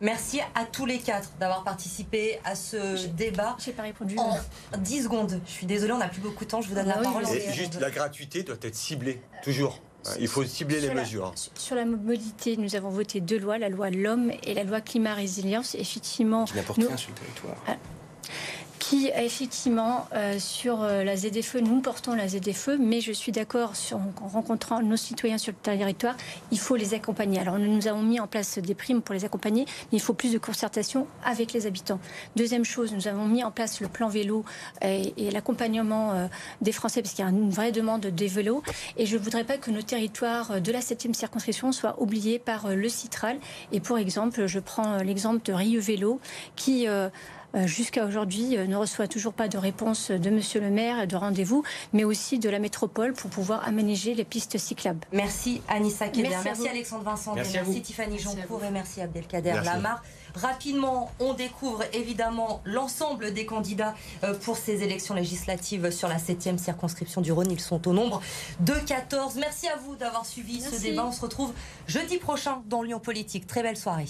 Merci à tous les quatre d'avoir participé à ce débat. J'ai pas répondu. En 10 secondes. Je suis désolée, on n'a plus beaucoup de temps. Je vous donne la ah parole. Et juste, la gratuité doit être ciblée, toujours. Il faut cibler les mesures. Sur la mobilité, nous avons voté deux lois, la loi L'Homme et la loi Climat Résilience. Effectivement. Qui n'apporte rien sur le territoire. Ah, qui effectivement euh, sur euh, la ZFE, nous portons la ZFE, mais je suis d'accord en rencontrant nos citoyens sur le territoire, il faut les accompagner. Alors nous avons mis en place des primes pour les accompagner, mais il faut plus de concertation avec les habitants. Deuxième chose, nous avons mis en place le plan vélo et, l'accompagnement euh, des Français, parce qu'il y a une vraie demande des vélos, et je ne voudrais pas que nos territoires de la 7e circonscription soient oubliés par le Citral. Et pour exemple, je prends l'exemple de Rieux Vélo, qui euh, jusqu'à aujourd'hui euh, ne reçoit toujours pas de réponse de Monsieur le maire, de rendez-vous, mais aussi de la métropole pour pouvoir aménager les pistes cyclables. Merci Anissa Keder, merci, Alexandre Vincent, merci, Tiffany Joncourt et merci Abdelkader Lamar. Rapidement, on découvre évidemment l'ensemble des candidats euh, pour ces élections législatives sur la 7e circonscription du Rhône. Ils sont au nombre de 14. Merci à vous d'avoir suivi ce débat. On se retrouve jeudi prochain dans Lyon Politique. Très belle soirée.